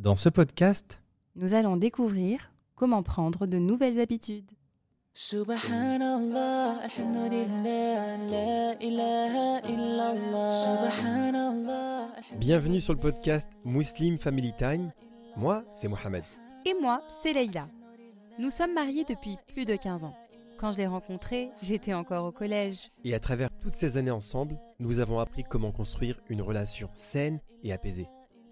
Dans ce podcast, Nous allons découvrir comment prendre de nouvelles habitudes. Subhanallah, alhamdulillah, la ilaha illallah. Subhanallah. bienvenue sur le podcast Muslim Family Time. Moi, c'est Mohamed. Et moi, c'est Leïla. Nous sommes mariés depuis plus de 15 ans. Quand je l'ai rencontré, j'étais encore au collège. Et à travers toutes ces années ensemble, nous avons appris comment construire une relation saine et apaisée.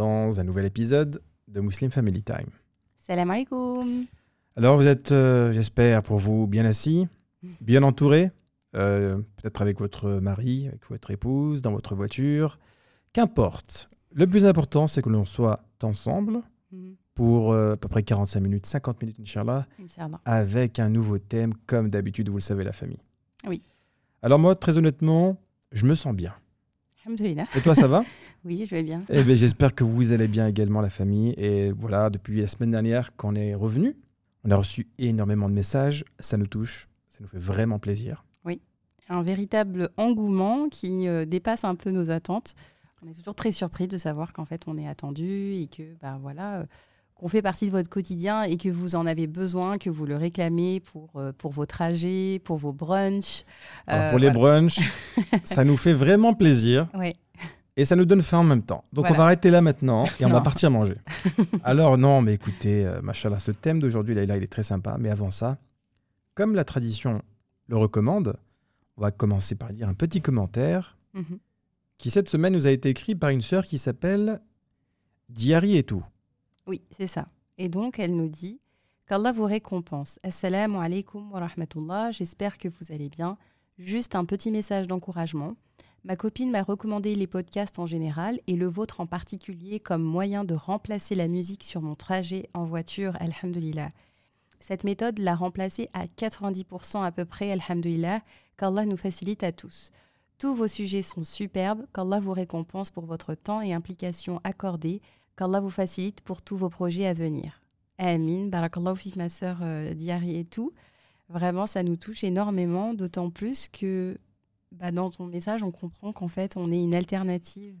dans un nouvel épisode de Muslim Family Time. Salam alaikum. Alors, vous êtes, euh, j'espère, pour vous bien assis, bien entouré, euh, peut-être avec votre mari, avec votre épouse, dans votre voiture. Qu'importe. Le plus important, c'est que l'on soit ensemble Mhm. pour euh, à peu près 45 minutes, 50 minutes, Inch'Allah, Inch'Allah. avec un nouveau thème, comme d'habitude, vous le savez, la famille. Oui. Alors, moi, très honnêtement, je me sens bien. Et toi, ça va? Oui, je vais bien. Eh bien, j'espère que vous allez bien également, la famille. Et voilà, depuis la semaine dernière qu'on est revenu, on a reçu énormément de messages. Ça nous touche, ça nous fait vraiment plaisir. un véritable engouement qui euh, dépasse un peu nos attentes. On est toujours très surpris de savoir qu'en fait on est attendu et que bah voilà euh, qu'on fait partie de votre quotidien et que vous en avez besoin, que vous le réclamez pour euh, pour vos trajets, pour vos brunchs. Euh, pour les voilà. brunchs, ça nous fait vraiment plaisir Ouais. Et ça nous donne faim en même temps. Donc, Voilà. on va arrêter là maintenant et on va partir manger. Alors, non, mais écoutez, euh, machallah, ce thème d'aujourd'hui, là, il est très sympa. Mais avant ça, comme la tradition le recommande, on va commencer par lire un petit commentaire Mhm. qui cette semaine nous a été écrit par une sœur qui s'appelle Diary et tout. Oui, c'est ça. Et donc, elle nous dit qu'Allah vous récompense. Assalamu alaikum wa rahmatullah. J'espère que vous allez bien. Juste un petit message d'encouragement. Ma copine m'a recommandé les podcasts en général et le vôtre en particulier comme moyen de remplacer la musique sur mon trajet en voiture, alhamdulillah. Cette méthode l'a remplacée à 90% à peu près, alhamdulillah, qu'Allah nous facilite à tous. Tous vos sujets sont superbes, qu'Allah vous récompense pour votre temps et implication accordée qu'Allah vous facilite pour tous vos projets à venir. Amin. Barakallahu fik, ma sœur euh, Diary et tout. Vraiment, ça nous touche énormément, d'autant plus que bah, dans ton message, on comprend qu'en fait, on est une alternative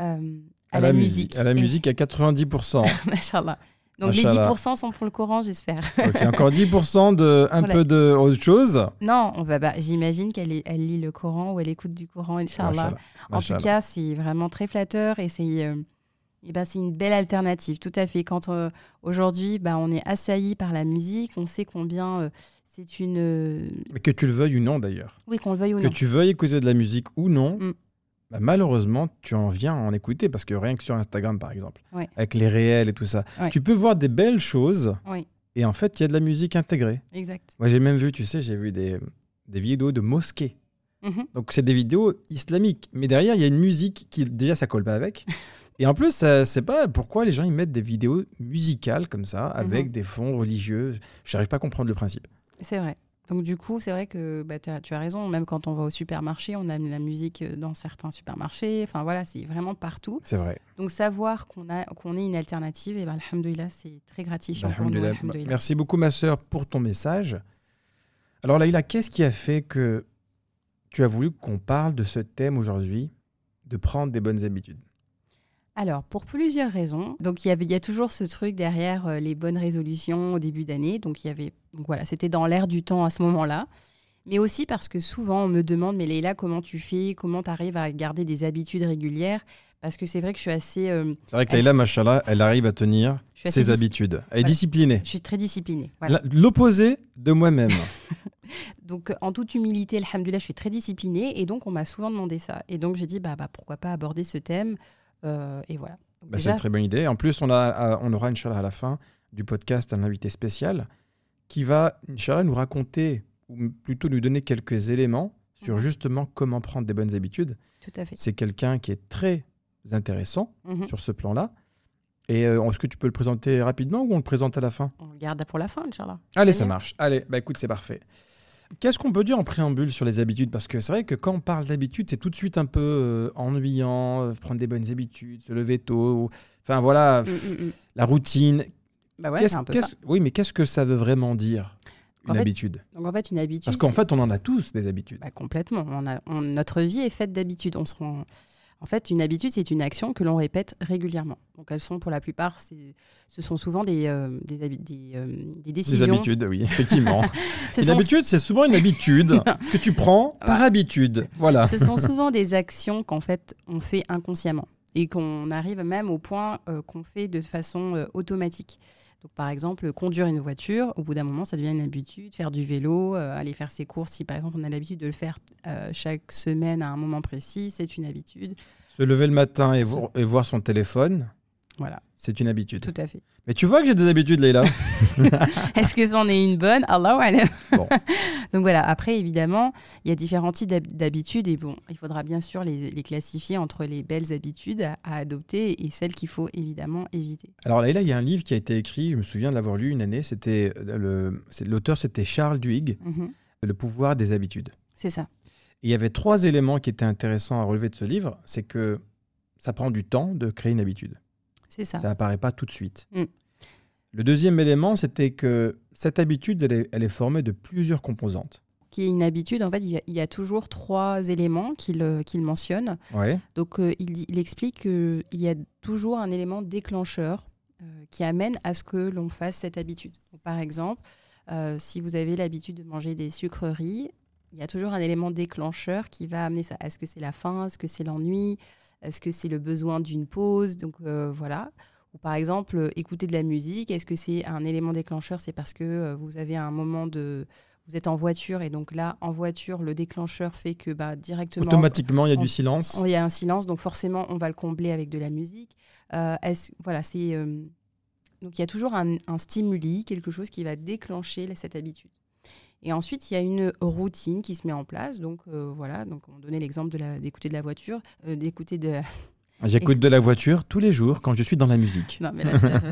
euh, à, la, musique. À la musique à 90%. Machallah. Donc les Machallah. 10% sont pour le Coran, j'espère. ok, encore 10% de un Voilà. peu de autre chose. non, on va, bah, j'imagine qu'elle elle lit le Coran ou elle écoute du Coran, Inch'Allah. Machallah, En machallah. tout cas, c'est vraiment très flatteur et c'est euh, eh ben, c'est une belle alternative, tout à fait. Quand euh, aujourd'hui, bah, on est assailli par la musique, on sait combien euh, c'est une. euh, Mais que tu le veuilles ou non d'ailleurs. Oui, qu'on le veuille ou Que non. tu veuilles écouter de la musique ou non, Mm. bah, malheureusement, tu en viens à en écouter parce que rien que sur Instagram, par exemple, Ouais. avec les réels et tout ça, Ouais. tu peux voir des belles choses et en fait, il y a de la musique intégrée. exact. Moi, j'ai même vu, tu sais, j'ai vu des, des vidéos de mosquées. Mhm. Donc, c'est des vidéos islamiques. Mais derrière, il y a une musique qui, déjà, ça colle pas avec. Et en plus, ça- c'est pas pourquoi les gens ils mettent des vidéos musicales comme ça, avec Mhm. des fonds religieux. Je n'arrive pas à comprendre le principe. C'est vrai. Donc du coup, c'est vrai que bah, tu as, tu as raison. Même quand on va au supermarché, on a la musique euh, dans certains supermarchés. Enfin voilà, c'est vraiment partout. C'est vrai. Donc savoir qu'on a qu'on est une alternative, et ben alhamdoulilah, c'est très gratifiant pour nous. Alhamdoulilah. alhamdoulilah. Merci beaucoup, ma sœur, pour ton message. Alors, Laïla, qu'est-ce qui a fait que tu as voulu qu'on parle de ce thème aujourd'hui, de prendre des bonnes habitudes? Alors, pour plusieurs raisons. Donc, il y, avait, il y a toujours ce truc derrière euh, les bonnes résolutions au début d'année. Donc, il y avait, donc voilà, c'était dans l'air du temps à ce moment-là. Mais aussi parce que souvent, on me demande, mais Leïla, comment tu fais? Comment tu arrives à garder des habitudes régulières? Parce que c'est vrai que je suis assez. euh, C'est vrai que Laïla, machallah, elle arrive à tenir ses habitudes. Elle est Voilà. disciplinée. je suis très disciplinée. Voilà. L'opposé de moi-même. Donc, en toute humilité, alhamdoulilah, je suis très disciplinée. Et donc, on m'a souvent demandé ça. Et donc, j'ai dit, bah, bah, pourquoi pas aborder ce thème Euh, Et voilà. Donc, Bah, c'est une très bonne idée. En plus, on, a, on aura, Inch'Allah, à la fin du podcast, un invité spécial qui va, Inch'Allah, nous raconter, ou plutôt nous donner quelques éléments sur Mhm. justement comment prendre des bonnes habitudes. tout à fait. C'est quelqu'un qui est très intéressant Mhm. sur ce plan-là. Et euh, est-ce que tu peux le présenter rapidement ou on le présente à la fin? On le garde pour la fin, Inch'Allah. Allez, ça marche. Allez, bah écoute, c'est parfait. Qu'est-ce qu'on peut dire en préambule sur les habitudes? Parce que c'est vrai que quand on parle d'habitudes, c'est tout de suite un peu euh, ennuyant, euh, prendre des bonnes habitudes, se lever tôt. Enfin voilà, Mm, pff, mm, mm. la routine. Bah ouais, un peu ça. Oui, mais qu'est-ce que ça veut vraiment dire, une En fait, habitude? Donc en fait, une habitude. Parce qu'en fait, on en a tous des habitudes. Bah, complètement. On a, on- notre vie est faite d'habitudes. On se rend... En fait, une habitude, c'est une action que l'on répète régulièrement. Donc elles sont pour la plupart, ce sont souvent des, euh, des, des, euh, des Des décisions. habitudes, oui, effectivement. Une sont- habitude, c'est souvent une habitude que tu prends par habitude. Voilà. Ce sont souvent des actions qu'en fait on fait inconsciemment et qu'on arrive même au point euh, qu'on fait de façon automatique. Donc par exemple, conduire une voiture, au bout d'un moment, ça devient une habitude. Faire du vélo, euh, aller faire ses courses, si par exemple on a l'habitude de le faire euh, chaque semaine à un moment précis, c'est une habitude. Se lever le matin et, Se- vo- et voir son téléphone, Voilà, c'est une habitude. tout à fait. Mais tu vois que j'ai des habitudes, Leïla. Est-ce que c'en est une bonne? Allah alam. Bon. Donc voilà, après évidemment, il y a différents types d'hab- d'habitudes et bon, il faudra bien sûr les, les classifier entre les belles habitudes à, à adopter et celles qu'il faut évidemment éviter. Alors Leïla, il y a un livre qui a été écrit, je me souviens de l'avoir lu une année, c'était euh, l'auteur c'était Charles Duhigg, Mhm. Le pouvoir des habitudes. C'est ça. Et il y avait trois éléments qui étaient intéressants à relever de ce livre, c'est que ça prend du temps de créer une habitude. C'est ça. Ça apparaît pas tout de suite. Mm. Le deuxième élément, c'était que cette habitude, elle est, elle est formée de plusieurs composantes. Qui est une habitude, en fait, il y a, il y a toujours trois éléments qu'il mentionne. Ouais. Donc euh, il, explique qu'il y a toujours un élément déclencheur euh, qui amène à ce que l'on fasse cette habitude. Donc, par exemple, euh, si vous avez l'habitude de manger des sucreries, il y a toujours un élément déclencheur qui va amener ça. Est-ce que c'est la faim? Est-ce que c'est l'ennui? Est-ce que c'est le besoin d'une pause? Donc euh, voilà. Ou par exemple, euh, écouter de la musique. Est-ce que c'est un élément déclencheur? C'est parce que euh, vous avez un moment de... Vous êtes en voiture et donc là, en voiture, le déclencheur fait que bah, directement... Automatiquement, il y a on- du silence. Il y a un silence, donc forcément, on va le combler avec de la musique. Euh, voilà, c'est euh, donc il y a toujours un, un stimuli, quelque chose qui va déclencher cette habitude. Et ensuite, il y a une routine qui se met en place. Donc euh, voilà, donc on donnait l'exemple d'écouter de la voiture, euh, d'écouter de. J'écoute de la voiture tous les jours quand je suis dans la musique. Non, mais là,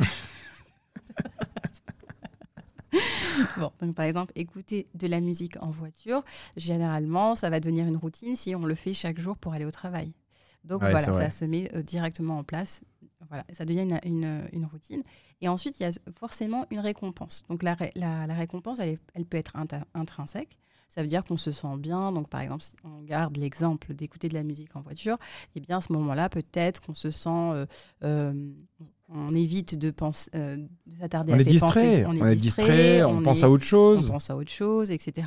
Bon, donc par exemple, écouter de la musique en voiture, généralement, ça va devenir une routine si on le fait chaque jour pour aller au travail. Donc Ouais, voilà, ça se met euh, directement en place. Voilà, ça devient une, une- une routine. Et ensuite, il y a forcément une récompense. Donc la, la- la récompense, elle, est- elle peut être intrinsèque. Ça veut dire qu'on se sent bien. Donc par exemple, si on garde l'exemple d'écouter de la musique en voiture, eh bien à ce moment-là, peut-être qu'on se sent... euh, euh, on évite de, penser, euh, de s'attarder On à est ses distrait, pensées. on est distrait, on, pense est- à autre chose. on pense à autre chose, etc.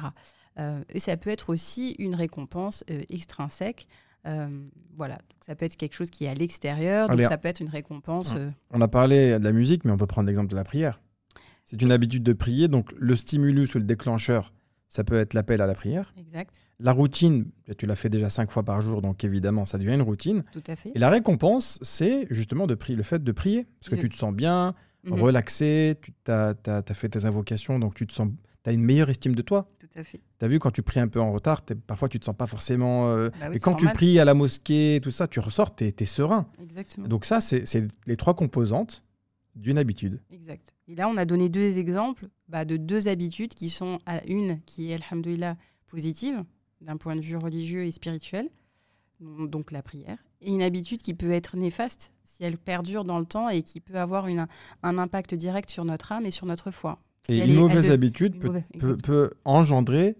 Euh, et ça peut être aussi une récompense euh, extrinsèque. Euh, voilà, donc ça peut être quelque chose qui est à l'extérieur, donc Allez, ça peut être une récompense. euh, On a parlé de la musique, mais on peut prendre l'exemple de la prière. C'est une habitude de prier, donc le stimulus ou le déclencheur, ça peut être l'appel à la prière. exact, La routine, tu l'as fait déjà cinq fois par jour, donc évidemment, ça devient une routine. tout à fait. Et la récompense, c'est justement de prier, le fait de prier, parce que De- tu te sens bien, Mhm, relaxé, tu as, fait tes invocations, donc tu te sens, as une meilleure estime de toi. Tout à fait. Tu as vu, quand tu pries un peu en retard, parfois tu te sens pas forcément... euh, Bah oui, mais tu quand tu mal. pries à la mosquée, tout ça, tu ressors, tu es, serein. Exactement. Donc ça, c'est c'est les trois composantes d'une habitude. Exact. Et là, on a donné deux exemples bah, de deux habitudes qui sont à une qui est, alhamdoulilah, positive d'un point de vue religieux et spirituel, donc la prière, et une habitude qui peut être néfaste si elle perdure dans le temps et qui peut avoir une, un impact direct sur notre âme et sur notre foi. Si Et une est- mauvaise de- habitude peut, mauvaise- peut- exact. peut engendrer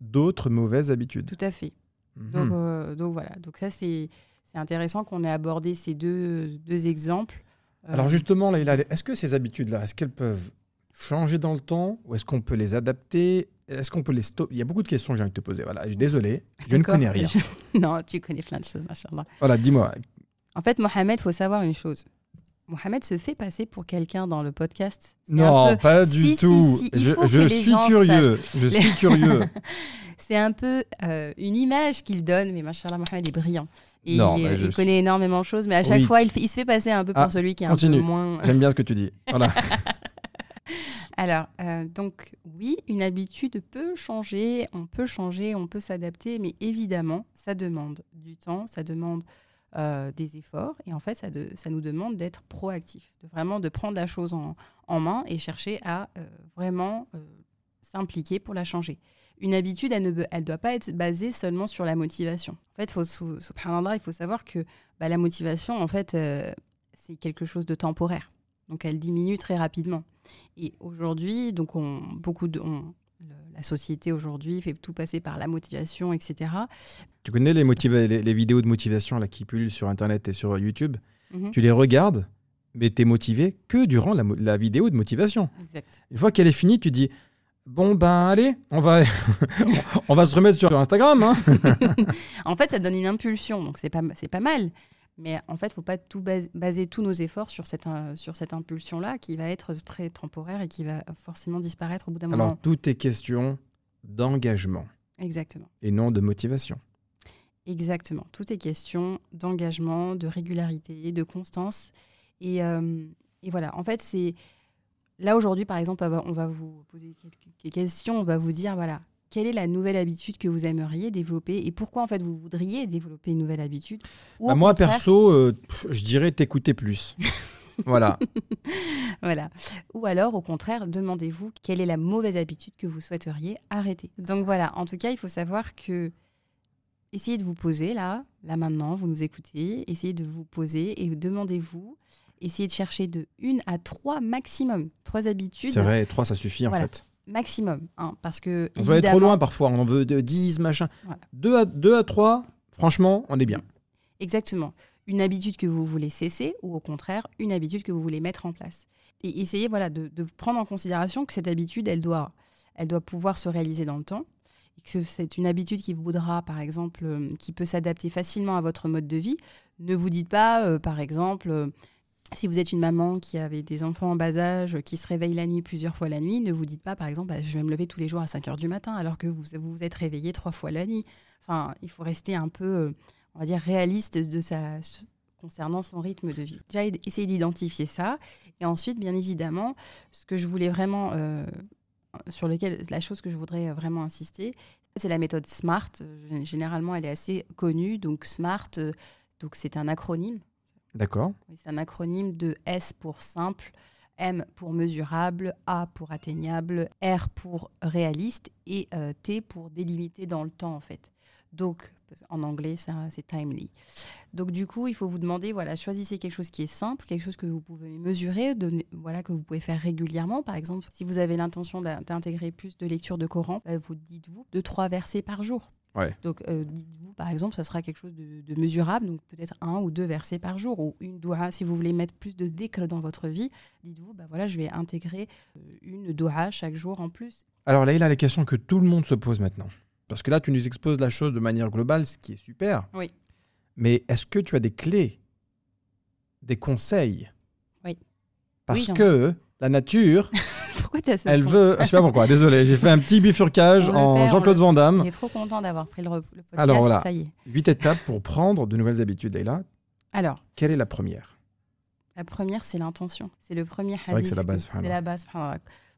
d'autres mauvaises habitudes. Tout à fait. Mhm. Donc, euh, donc voilà. Donc ça, c'est intéressant qu'on ait abordé ces deux, deux exemples. Euh, Alors justement, est-ce que ces habitudes-là, est-ce qu'elles peuvent changer dans le temps ou est-ce qu'on peut les adapter? Est-ce qu'on peut les stopper Il y a beaucoup de questions que j'ai envie de te poser. Voilà, je suis désolé, je ne connais rien. non, tu connais plein de choses, machallah. Voilà, dis-moi. En fait, Mohamed, faut savoir une chose. Mohamed se fait passer pour quelqu'un dans le podcast. Non, peu- pas du si, tout. si, je suis curieux. Je Les- suis curieux. C'est un peu euh, une image qu'il donne, mais machallah, Mohamed est brillant. Et Non, il, suis- connaît énormément de choses, mais à chaque Oui. fois, il, se fait passer un peu pour Ah, celui qui est un peu moins. J'aime bien ce que tu dis. Voilà. Alors, euh, donc oui, une habitude peut changer, on peut changer, on peut s'adapter, mais évidemment, ça demande du temps, ça demande euh, des efforts. Et en fait, ça, nous demande d'être proactif, de vraiment de prendre la chose en, main et chercher à euh, vraiment euh, s'impliquer pour la changer. Une habitude, elle ne elle doit pas être basée seulement sur la motivation. En fait, faut, il faut savoir que bah, la motivation, en fait, c'est quelque chose de temporaire. Donc, elle diminue très rapidement. Et aujourd'hui, donc, on, beaucoup de, on- la société aujourd'hui fait tout passer par la motivation, etc. Tu connais les, motiva- les, les vidéos de motivation là, qui pullulent sur Internet et sur YouTube? Mhm. Tu les regardes, mais tu es motivé que durant la, vidéo de motivation. Exact. Une fois qu'elle est finie, tu dis Bon, ben allez, on va, on va se remettre sur Instagram. hein. En fait, ça donne une impulsion, donc c'est pas, c'est pas mal. Mais en fait, il faut pas tout bas- baser tous nos efforts sur cette, euh, sur cette impulsion-là qui va être très temporaire et qui va forcément disparaître au bout d'un Alors, moment. tout est question d'engagement Exactement. et non de motivation. Exactement. Tout est question d'engagement, de régularité, de constance. Et, euh, et voilà, en fait, c'est. Là, aujourd'hui, par exemple, on va vous poser quelques questions. On va vous dire, voilà, quelle est la nouvelle habitude que vous aimeriez développer et pourquoi, en fait, vous voudriez développer une nouvelle habitude Bah, moi, contraire- perso, euh, je dirais t'écouter plus. voilà. Voilà. Ou alors, au contraire, demandez-vous quelle est la mauvaise habitude que vous souhaiteriez arrêter. Donc voilà, en tout cas, il faut savoir que essayez de vous poser là, là maintenant, vous nous écoutez, essayez de vous poser et demandez-vous, essayez de chercher de une à trois maximum, trois habitudes C'est vrai, trois, ça suffit en Voilà. fait. Maximum, hein, parce que On veut être trop loin parfois, on en veut de 10, machin. Voilà. 2 à, deux à 3, franchement, on est bien. Exactement. Une habitude que vous voulez cesser ou au contraire, une habitude que vous voulez mettre en place. Et essayez voilà, de, de prendre en considération que cette habitude, elle doit, elle doit pouvoir se réaliser dans le temps. Et que c'est une habitude qui voudra, par exemple, euh, qui peut s'adapter facilement à votre mode de vie. Ne vous dites pas, euh, par exemple, euh, si vous êtes une maman qui avait des enfants en bas âge, qui se réveille la nuit plusieurs fois la nuit, ne vous dites pas, par exemple, bah, je vais me lever tous les jours à 5 heures du matin, alors que vous vous, êtes réveillé trois fois la nuit. Enfin, il faut rester un peu, euh, on va dire, réaliste de sa, concernant son rythme de vie. Déjà, essayer d'identifier ça. Et ensuite, bien évidemment, ce que je voulais vraiment, euh, sur lequel, la chose que je voudrais vraiment insister, c'est la méthode SMART. Euh, Généralement, elle est assez connue. Donc, SMART, euh, donc c'est un acronyme. D'accord. C'est un acronyme de S pour simple, M pour mesurable, A pour atteignable, R pour réaliste et euh, T pour délimité dans le temps en fait. Donc qu'en anglais c'est timely. Donc du coup il faut vous demander voilà choisissez quelque chose qui est simple, quelque chose que vous pouvez mesurer, voilà que vous pouvez faire régulièrement. Par exemple si vous avez l'intention d'in- d'intégrer plus de lecture de Coran, bah, vous dites-vous de trois versets par jour. Ouais. Donc, euh, dites-vous, par exemple, ça sera quelque chose de, de mesurable, donc peut-être un ou deux versets par jour, ou une doua. Si vous voulez mettre plus de dhikr dans votre vie, dites-vous, bah voilà, je vais intégrer euh, une doua chaque jour en plus. Alors là, il a les questions que tout le monde se pose maintenant. Parce que là, tu nous exposes la chose de manière globale, ce qui est super. Oui. Mais est-ce que tu as des clés, des conseils? Oui. Parce Oui, que la nature, Elle veut. Je sais pas pourquoi, désolé, j'ai fait un petit bifurcage On en on Jean-Claude Van On Damme. est trop content d'avoir pris le, le podcast, Alors, voilà. ça y est. Huit étapes pour prendre de nouvelles habitudes. Et là, Alors, quelle est la première? La première, c'est l'intention. C'est le premier hadith. C'est vrai que c'est la base, C'est la base.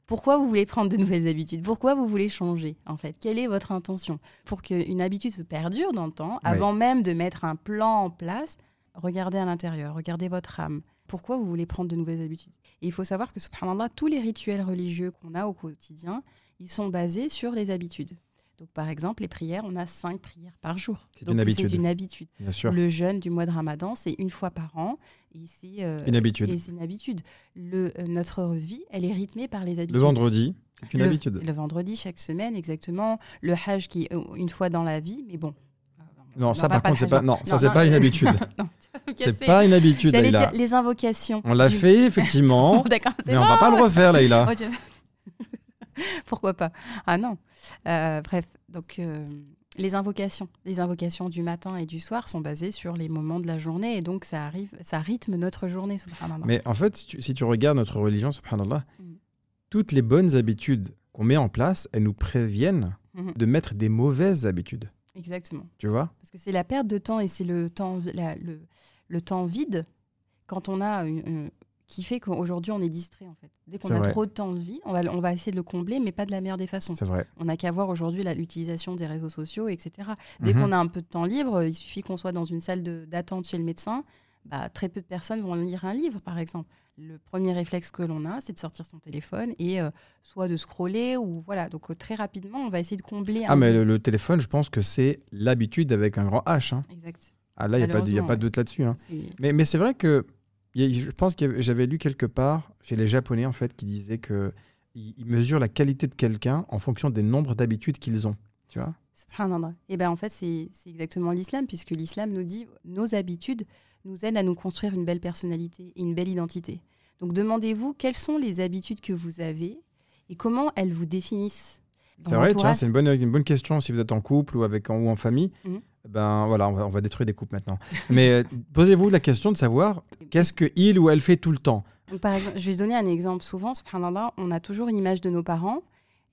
Pourquoi vous voulez prendre de nouvelles habitudes? Pourquoi vous voulez changer en fait? Quelle est votre intention? Pour qu'une habitude se perdure dans le temps, avant même de mettre un plan en place, regardez à l'intérieur, regardez votre âme. Pourquoi vous voulez prendre de nouvelles habitudes Et il faut savoir que, subhanallah, tous les rituels religieux qu'on a au quotidien, ils sont basés sur les habitudes. Donc, par exemple, les prières, on a cinq prières par jour. C'est une habitude. C'est une habitude. Bien sûr. Le jeûne du mois de Ramadan, c'est une fois par an. Et c'est euh, Une habitude. et c'est une habitude. Le, euh, notre vie, elle est rythmée par les habitudes. Le vendredi, c'est une Le- habitude. Le vendredi, chaque semaine, exactement. Le hajj qui est euh, une fois dans la vie, mais bon. On Non, ça par contre, c'est pas. Non, ça c'est pas une habitude. C'est pas une habitude, J'allais dire les invocations. On l'a du- fait effectivement, D'accord, mais on bon. va pas le refaire, Leïla. Oh. Pourquoi pas? Ah non. Euh, bref, donc euh, les invocations, les invocations du matin et du soir sont basées sur les moments de la journée et donc ça arrive, ça rythme notre journée. subhanallah. Mais en fait, si tu, si tu regardes notre religion, subhanallah, Mm. toutes les bonnes habitudes qu'on met en place, elles nous préviennent Mhm. de mettre des mauvaises habitudes. Exactement. Tu vois? Parce que c'est la perte de temps et c'est le temps, la- le, le temps vide quand on a une- une- qui fait qu'aujourd'hui, on est distrait, en fait. Dès qu'on a vrai. trop de temps de vie, on va, on va essayer de le combler, mais pas de la meilleure des façons. C'est vrai. On n'a qu'à voir aujourd'hui l'utilisation des réseaux sociaux, etc. Dès Mhm. qu'on a un peu de temps libre, il suffit qu'on soit dans une salle d'attente chez le médecin, bah, très peu de personnes vont lire un livre, par exemple. Le premier réflexe que l'on a, c'est de sortir son téléphone et euh, soit de scroller ou voilà. Donc euh, très rapidement, on va essayer de combler. Ah, un mais le, le téléphone, je pense que c'est l'habitude avec un grand H. hein. Exact. Ah, là, il n'y a, pas de- doute là-dessus. hein. Mais, mais c'est vrai que a- je pense que j'avais lu quelque part chez les Japonais en fait qui disaient que ils mesurent la qualité de quelqu'un en fonction des nombres d'habitudes qu'ils ont. Tu vois Subhanallah. Et ben en fait, c'est c'est exactement l'islam, puisque l'islam nous dit nos habitudes nous aident à nous construire une belle personnalité et une belle identité. Donc demandez-vous quelles sont les habitudes que vous avez et comment elles vous définissent. C'est vrai, tiens, c'est une bonne, une bonne question si vous êtes en couple ou, avec, en, ou en famille. Mhm. Ben voilà, on va, on va détruire des couples maintenant. Mais euh, posez-vous la question de savoir qu'est-ce que il ou elle fait tout le temps. Donc, par exemple, je vais donner un exemple. Souvent, subhanallah, on a toujours une image de nos parents.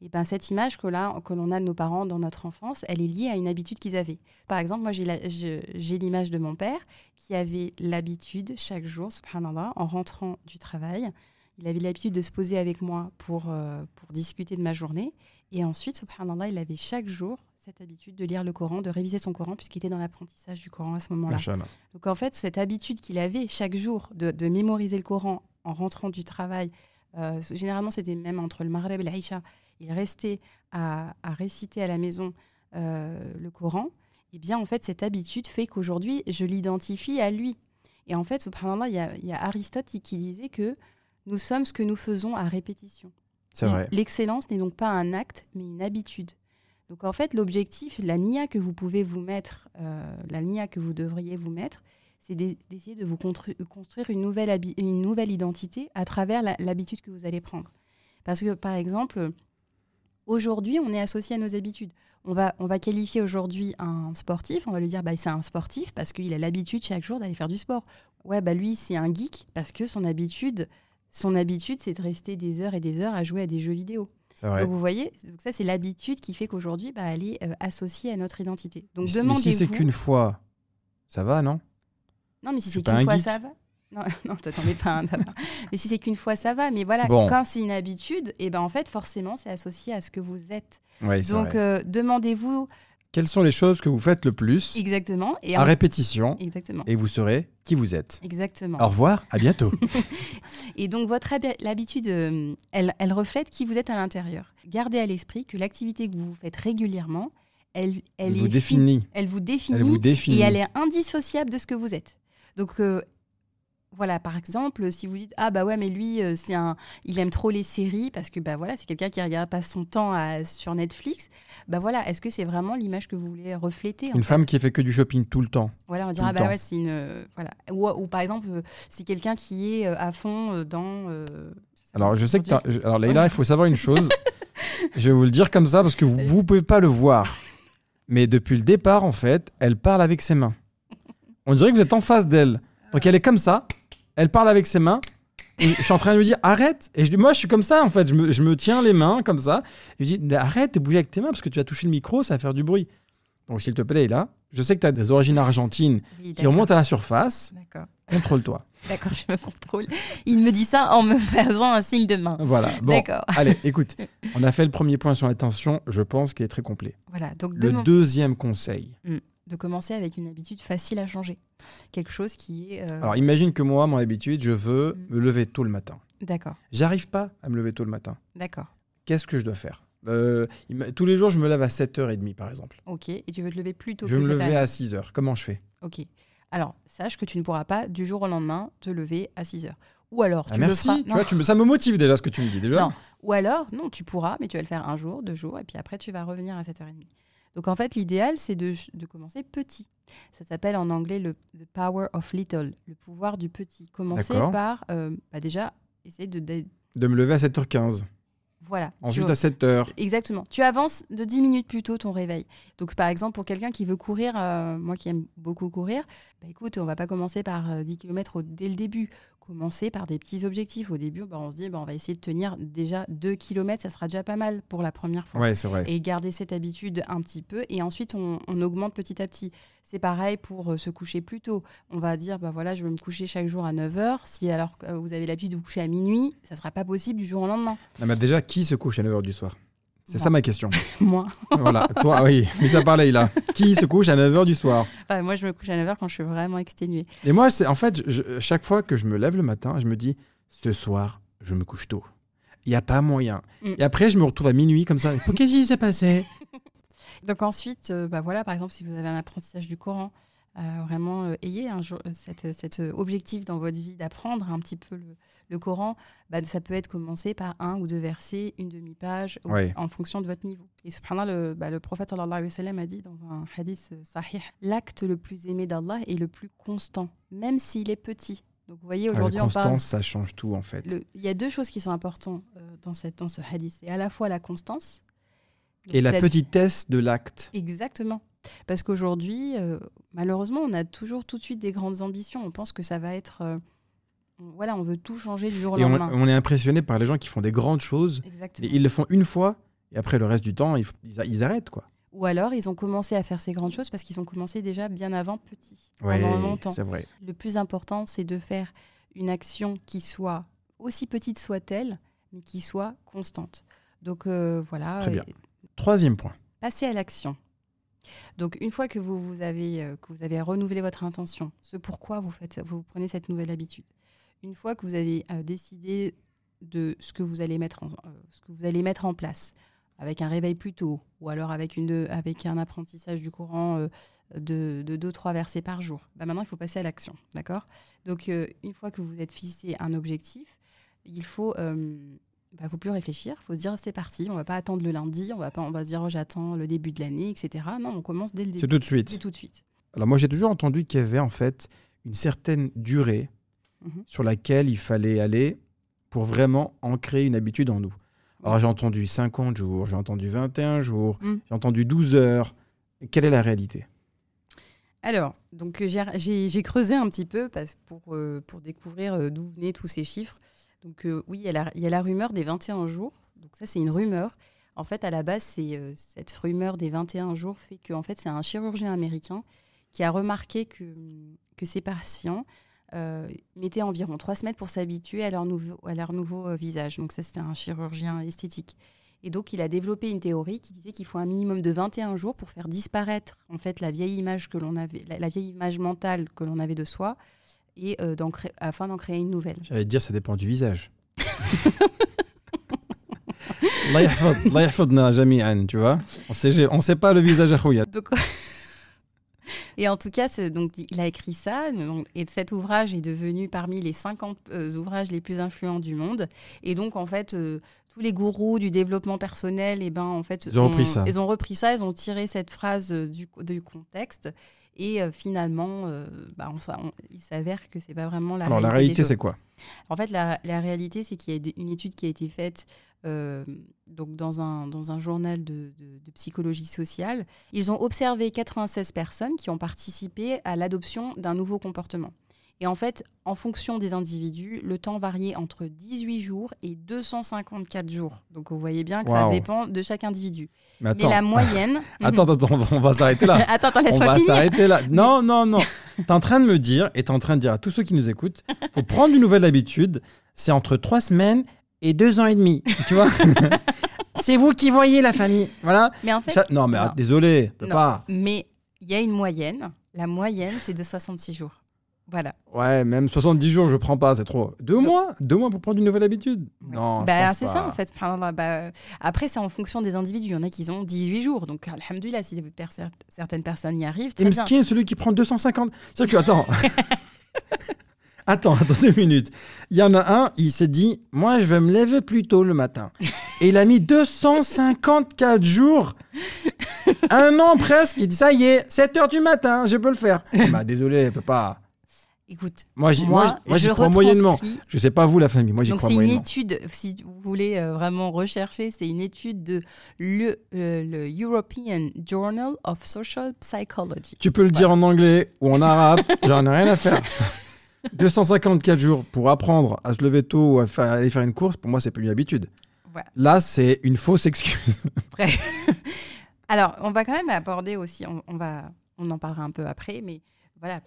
Et ben, cette image que, là, que l'on a de nos parents dans notre enfance, elle est liée à une habitude qu'ils avaient. Par exemple, moi, j'ai la- je- j'ai l'image de mon père qui avait l'habitude, chaque jour, subhanallah, en rentrant du travail, il avait l'habitude de se poser avec moi pour, euh, pour discuter de ma journée. Et ensuite, subhanallah, il avait chaque jour cette habitude de lire le Coran, de réviser son Coran, puisqu'il était dans l'apprentissage du Coran à ce moment-là. Machallah. Donc en fait, cette habitude qu'il avait chaque jour de, de mémoriser le Coran en rentrant du travail, euh, généralement c'était même entre le Maghreb et l'Aïcha, il restait à, à réciter à la maison euh, le Coran, et bien en fait cette habitude fait qu'aujourd'hui je l'identifie à lui. Et en fait, subhanallah, il y a, il y a Aristote qui disait que nous sommes ce que nous faisons à répétition. C'est vrai. L'excellence n'est donc pas un acte, mais une habitude. Donc en fait, l'objectif, la nia que vous pouvez vous mettre, euh, la nia que vous devriez vous mettre, c'est d'e- d'essayer de vous constru- construire une nouvelle, habi- une nouvelle identité à travers l'habitude que vous allez prendre. Parce que par exemple, aujourd'hui, on est associé à nos habitudes. On va, on va qualifier aujourd'hui un sportif, on va lui dire bah, c'est un sportif parce qu'il a l'habitude chaque jour d'aller faire du sport. Ouais, bah lui, c'est un geek parce que son habitude, son habitude, c'est de rester des heures et des heures à jouer à des jeux vidéo. Vrai. Donc vous voyez, donc ça c'est l'habitude qui fait qu'aujourd'hui, bah, elle est euh, associée à notre identité. Donc demandez-vous. si c'est qu'une fois, ça va, non? Non, mais si c'est qu'une un fois, geek. ça va. Non, non toi t'en es pas un. Mais si c'est qu'une fois, ça va. Mais voilà, Bon. quand c'est une habitude, et ben en fait, forcément, c'est associé à ce que vous êtes. Oui, Donc euh, demandez-vous Quelles sont les choses que vous faites le plus exactement. Et à en- répétition Exactement. et vous saurez qui vous êtes Exactement. Au revoir, à bientôt. Et donc, votre habi- l'habitude, euh, elle, elle reflète qui vous êtes à l'intérieur. Gardez à l'esprit que l'activité que vous faites régulièrement, elle, elle, vous définit. fi- elle vous définit Elle vous définit. et elle est indissociable de ce que vous êtes. Donc, euh, voilà, par exemple, si vous dites ah bah ouais mais lui euh, c'est un, il aime trop les séries parce que bah voilà c'est quelqu'un qui regarde pas son temps à- sur Netflix. Bah voilà, est-ce que c'est vraiment l'image que vous voulez refléter Une femme qui fait que du shopping tout le temps. Voilà, on dira le bah temps. ouais c'est une euh, voilà ou, ou par exemple euh, c'est quelqu'un qui est à fond dans. euh, Alors, je sais que alors Leïla, il faut savoir une chose. je vais vous le dire comme ça parce que vous ne pouvez pas le voir. Mais depuis le départ, en fait, elle parle avec ses mains. On dirait que vous êtes en face d'elle. Donc elle est comme ça. Elle parle avec ses mains. Et je suis en train de lui dire arrête. Et je dis moi je suis comme ça en fait. Je me, je me tiens les mains comme ça. Et je dis Mais arrête de bouger avec tes mains parce que tu vas toucher le micro, ça va faire du bruit. Donc s'il te plaît là, je sais que tu as des origines argentines Oui, qui remontent à la surface. D'accord. Contrôle-toi. D'accord, je me contrôle. Il me dit ça en me faisant un signe de main. Voilà. Bon. D'accord. Allez, écoute, on a fait le premier point sur l'attention, je pense qu'il est très complet. Voilà, donc Le deuxième conseil. De commencer avec une habitude facile à changer. Quelque chose qui est... euh, Alors imagine que moi, mon habitude, je veux Mm. me lever tôt le matin. D'accord, J'arrive pas à me lever tôt le matin. d'accord. Qu'est-ce que je dois faire? Euh, Tous les jours, je me lève à 7h30 par exemple. Ok, et tu veux te lever plus tôt je vais me lever à 6h. Comment je fais? Ok. Alors, sache que tu ne pourras pas du jour au lendemain te lever à 6 heures. Ou alors, tu ah, le Merci, feras... tu vois, tu me- ça me motive déjà ce que tu me dis déjà. Non. Ou alors, non, tu pourras, mais tu vas le faire un jour, deux jours, et puis après, tu vas revenir à 7h30. Donc, en fait, l'idéal, c'est de, de commencer petit. Ça s'appelle en anglais le the power of little, le pouvoir du petit. Commencer par, euh, bah, déjà, essayer de... de- De me lever à 7h15. voilà. Ensuite Tu- à 7h. Exactement. Tu avances de 10 minutes plus tôt ton réveil. Donc, par exemple, pour quelqu'un qui veut courir, euh, moi qui aime beaucoup courir, bah, écoute, on va pas commencer par euh, 10 km dès le début. Commencer par des petits objectifs. Au début, bah, on se dit, bah, on va essayer de tenir déjà 2 km, ça sera déjà pas mal pour la première fois. Ouais, vrai. Et garder cette habitude un petit peu. Et ensuite, on, on augmente petit à petit. C'est pareil pour euh, se coucher plus tôt. On va dire, bah voilà, je vais me coucher chaque jour à 9h. Si alors que vous avez l'habitude de vous coucher à minuit, ça sera pas possible du jour au lendemain. Déjà, qui se couche à 9h du soir? C'est Moi. ça ma question. Moi, voilà, toi, oui, mais ça parlait là. Qui se couche à 9h du soir Enfin, moi, je me couche à 9h quand je suis vraiment exténuée. Et moi, c'est en fait, je- chaque fois que je me lève le matin, je me dis, ce soir, je me couche tôt. Il n'y a pas moyen. Mm. Et après, je me retrouve à minuit comme ça. Qu'est-ce qui s'est passé? Donc ensuite, euh, bah voilà, par exemple, si vous avez un apprentissage du Coran, euh, vraiment euh, ayez un jour, euh, cette, cet euh, objectif dans votre vie d'apprendre un petit peu le, le Coran. Bah, ça peut être commencé par un ou deux versets, une demi-page, en fonction de votre niveau. Et subhanallah, le, bah, le prophète sallam a dit dans un hadith euh, sahih, l'acte le plus aimé d'Allah est le plus constant, même s'il est petit. Donc vous voyez, Ah, La aujourd'hui, on parle constance, ça change tout en fait. il y a deux choses qui sont importantes euh, dans, cette, dans ce hadith. C'est à la fois la constance. Donc, Et la petitesse de l'acte. Exactement. Parce qu'aujourd'hui, euh, malheureusement, on a toujours tout de suite des grandes ambitions. On pense que ça va être. euh, voilà, on veut tout changer du jour au Et on, lendemain. on est impressionné par les gens qui font des grandes choses. Exactement. Et ils le font une fois. Et après, le reste du temps, ils, arrêtent. quoi. Ou alors, ils ont commencé à faire ces grandes choses parce qu'ils ont commencé déjà bien avant petit, Ouais, pendant longtemps. c'est vrai. Le plus important, c'est de faire une action qui soit, aussi petite soit-elle, mais qui soit constante. Donc euh, voilà. Très bien. Troisième point. passer à l'action. Donc, une fois que vous, vous avez, euh, que vous avez renouvelé votre intention, ce pourquoi vous, faites, vous prenez cette nouvelle habitude, une fois que vous avez euh, décidé de ce que, vous allez mettre en, euh, ce que vous allez mettre en place, avec un réveil plus tôt, ou alors avec, une, avec un apprentissage du courant de, de deux, trois versets par jour, bah maintenant, il faut passer à l'action. D'accord? Donc, une fois que vous êtes fixé un objectif, il faut bah, faut plus réfléchir, faut se dire c'est parti, on va pas attendre le lundi, on va pas on va se dire oh, j'attends le début de l'année, etc. Non, on commence dès le C'est début, tout de suite. tout de suite. Alors moi j'ai toujours entendu qu'il y avait en fait une certaine durée Mhm. sur laquelle il fallait aller pour vraiment ancrer une habitude en nous. Alors j'ai entendu 50 jours, j'ai entendu 21 jours, Mhm. j'ai entendu 12 heures. Quelle est la réalité? Alors, donc j'ai creusé un petit peu parce, pour, euh, pour découvrir euh, d'où venaient tous ces chiffres. Donc euh, oui, il y, a la- y a la rumeur des 21 jours. Donc ça, c'est une rumeur. En fait, à la base, c'est euh, cette rumeur des 21 jours fait que en fait, c'est un chirurgien américain qui a remarqué que, que ses patients euh, mettaient environ trois semaines pour s'habituer à leur nouveau, à leur nouveau visage. Donc ça, c'était un chirurgien esthétique. Et donc, il a développé une théorie qui disait qu'il faut un minimum de 21 jours pour faire disparaître en fait la vieille image que l'on avait, la vieille image mentale que l'on avait de soi, et euh, afin d'en créer une nouvelle. J'allais te dire ça dépend du visage. Tu vois. On sait, on sait pas le visage à. Donc, et en tout cas, donc, il a écrit ça, donc, et cet ouvrage est devenu parmi les 50 euh, ouvrages les plus influents du monde. Et donc, en fait, euh, tous les gourous du développement personnel, et ben, en fait, Ils ont repris ça. Ils ont repris ça, ils ont tiré cette phrase euh, du, du contexte. Et euh, finalement, euh, bah, on s'a- on- il s'avère que c'est pas vraiment la Alors réalité. la des réalité c'est quoi? En fait, la, la réalité, c'est qu'il y a une étude qui a été faite euh, donc dans, un, dans un journal de, de- de psychologie sociale. Ils ont observé 96 personnes qui ont participé à l'adoption d'un nouveau comportement. Et en fait, en fonction des individus, le temps variait entre 18 jours et 254 jours. Donc vous voyez bien que ça dépend de chaque individu. Mais Mais la moyenne... attends, attends, on va- on va s'arrêter là. attends, attends, On laisse-moi va finir. s'arrêter là. Non, non, non. T'es en train de me dire, et t'es en train de dire à tous ceux qui nous écoutent, faut prendre une nouvelle habitude. C'est entre trois semaines et deux ans et demi. Tu vois C'est vous qui voyez la famille. Voilà. Mais en fait, Ça- non, mais non. ah, désolé, Non. pas. mais il y a une moyenne. La moyenne, c'est de 66 jours. Voilà. Ouais, même 70 jours, je prends pas, c'est trop. Deux mois Deux mois pour prendre une nouvelle habitude Non, Bah, c'est ça en fait. Bah, euh, après, c'est en fonction des individus. Il y en a qui ont 18 jours. Donc, alhamdoulilah, si certaines personnes y arrivent, Et très bien. Mskin, celui qui prend 250. C'est-à-dire que, attends. attends, attends deux minutes. Il y en a un, il s'est dit, moi, je vais me lever plus tôt le matin. Et il a mis 254 jours, un an presque. Il dit, ça y est, 7 heures du matin, je peux le faire. bah, désolé, je peux pas. Écoute, Moi, j'y moi, moi, j'y- crois moyennement. Je sais pas vous, la famille, moi, j'y Donc, crois c'est une moyennement. étude, si vous voulez euh, vraiment rechercher, c'est une étude de le, euh, le European Journal of Social Psychology. Tu peux le dire en anglais ou en arabe, j'en ai rien à faire. 254 jours pour apprendre à se lever tôt ou à faire- aller faire une course, pour moi, c'est plus une habitude. Voilà. Là, c'est une fausse excuse. Après. Alors, on va quand même aborder aussi, on, on va, on en parlera un peu après, mais voilà,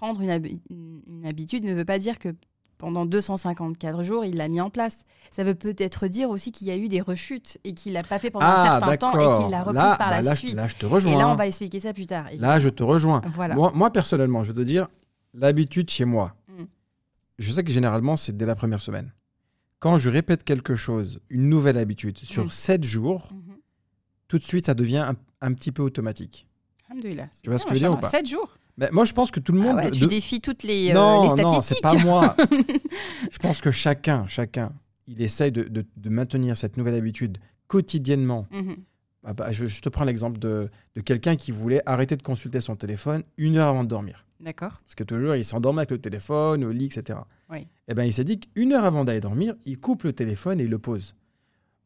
prendre une, habi- une- une habitude ne veut pas dire que pendant 254 jours, il l'a mis en place. Ça veut peut-être dire aussi qu'il y a eu des rechutes et qu'il l'a pas fait pendant un ah, certain temps et qu'il l'a reprise Là, par bah, la là, je- suite. là, je te et rejoins. là, on va expliquer ça plus tard. Là, je te rejoins. Voilà. Moi, moi, personnellement, je veux te dire, l'habitude chez moi, Mm. je sais que généralement, c'est dès la première semaine. Quand je répète quelque chose, une nouvelle habitude, sur Mm. 7 jours, Mhm. tout de suite, ça devient un, un petit peu automatique. Tu vois ce que je veux dire ou pas? Sept jours. Mais moi, je pense que tout le Ah monde. de- tu défies toutes les, euh, non, les non, statistiques. c'est pas moi. je pense que chacun, chacun, il essaye de, de- de maintenir cette nouvelle habitude quotidiennement. Mhm. Ah bah, je, je te prends l'exemple de, de quelqu'un qui voulait arrêter de consulter son téléphone une heure avant de dormir. D'accord. Parce que toujours, il s'endormait avec le téléphone, au lit, etc. Oui. Et ben, il s'est dit qu'une heure avant d'aller dormir, il coupe le téléphone et il le pose.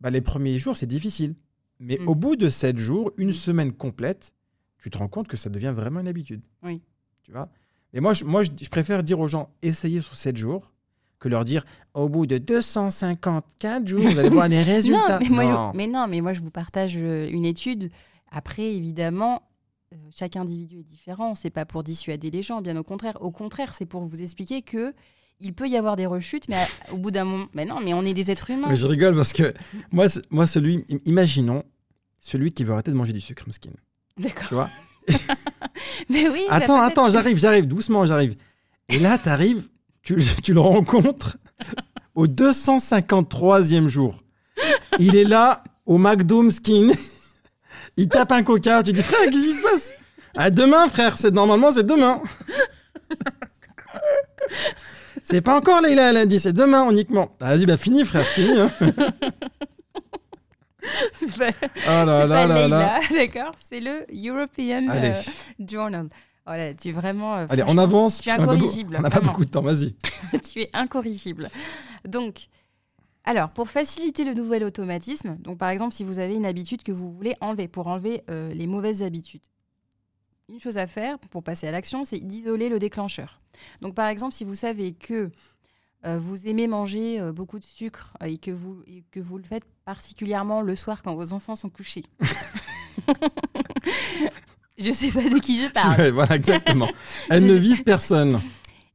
Bah, les premiers jours, c'est difficile. Mais Mm. au bout de sept jours, une Mm. semaine complète, tu te rends compte que ça devient vraiment une habitude. Oui. Tu vois? Et moi, je, moi je, je préfère dire aux gens, essayez sur sept jours, que leur dire, au bout de 254 jours, vous allez voir des résultats. Non mais, moi, Non. Je, mais non, mais moi je vous partage euh, une étude. Après, évidemment, euh, chaque individu est différent. C'est pas pour dissuader les gens, bien au contraire. Au contraire, c'est pour vous expliquer que il peut y avoir des rechutes, mais à- au bout d'un moment, mais non, mais on est des êtres humains. Mais je rigole parce que moi, moi celui, im- imaginons celui qui veut arrêter de manger du sucre, mesquine. D'accord. Tu vois Mais oui. Attends, attends, j'arrive, j'arrive, doucement, j'arrive. Et là, t'arrives, tu, tu le rencontres au 253e jour. Il est là, au McDo Skin. Il tape un coca, tu dis, frère, qu'est-ce qui se passe? Ah, Demain, frère, c'est normalement, c'est demain. C'est pas encore Leïla, elle a dit, c'est demain uniquement. Ah, Vas-y, bah fini, frère, fini. Hein. c'est pas, Oh là pas d'accord? C'est le European Allez, euh, Journal. Voilà, tu es vraiment. euh, allez, on avance. tu es incorrigible, On n'a pas beaucoup de temps, vas-y. tu es incorrigible. Donc, alors, pour faciliter le nouvel automatisme, donc par exemple, si vous avez une habitude que vous voulez enlever, pour enlever euh, les mauvaises habitudes, une chose à faire pour passer à l'action, c'est d'isoler le déclencheur. Donc, par exemple, si vous savez que vous aimez manger euh, beaucoup de sucre euh, et que, vous, et que vous le faites particulièrement le soir quand vos enfants sont couchés. je sais pas de qui je parle. Voilà, exactement. Elle Je- ne vise personne.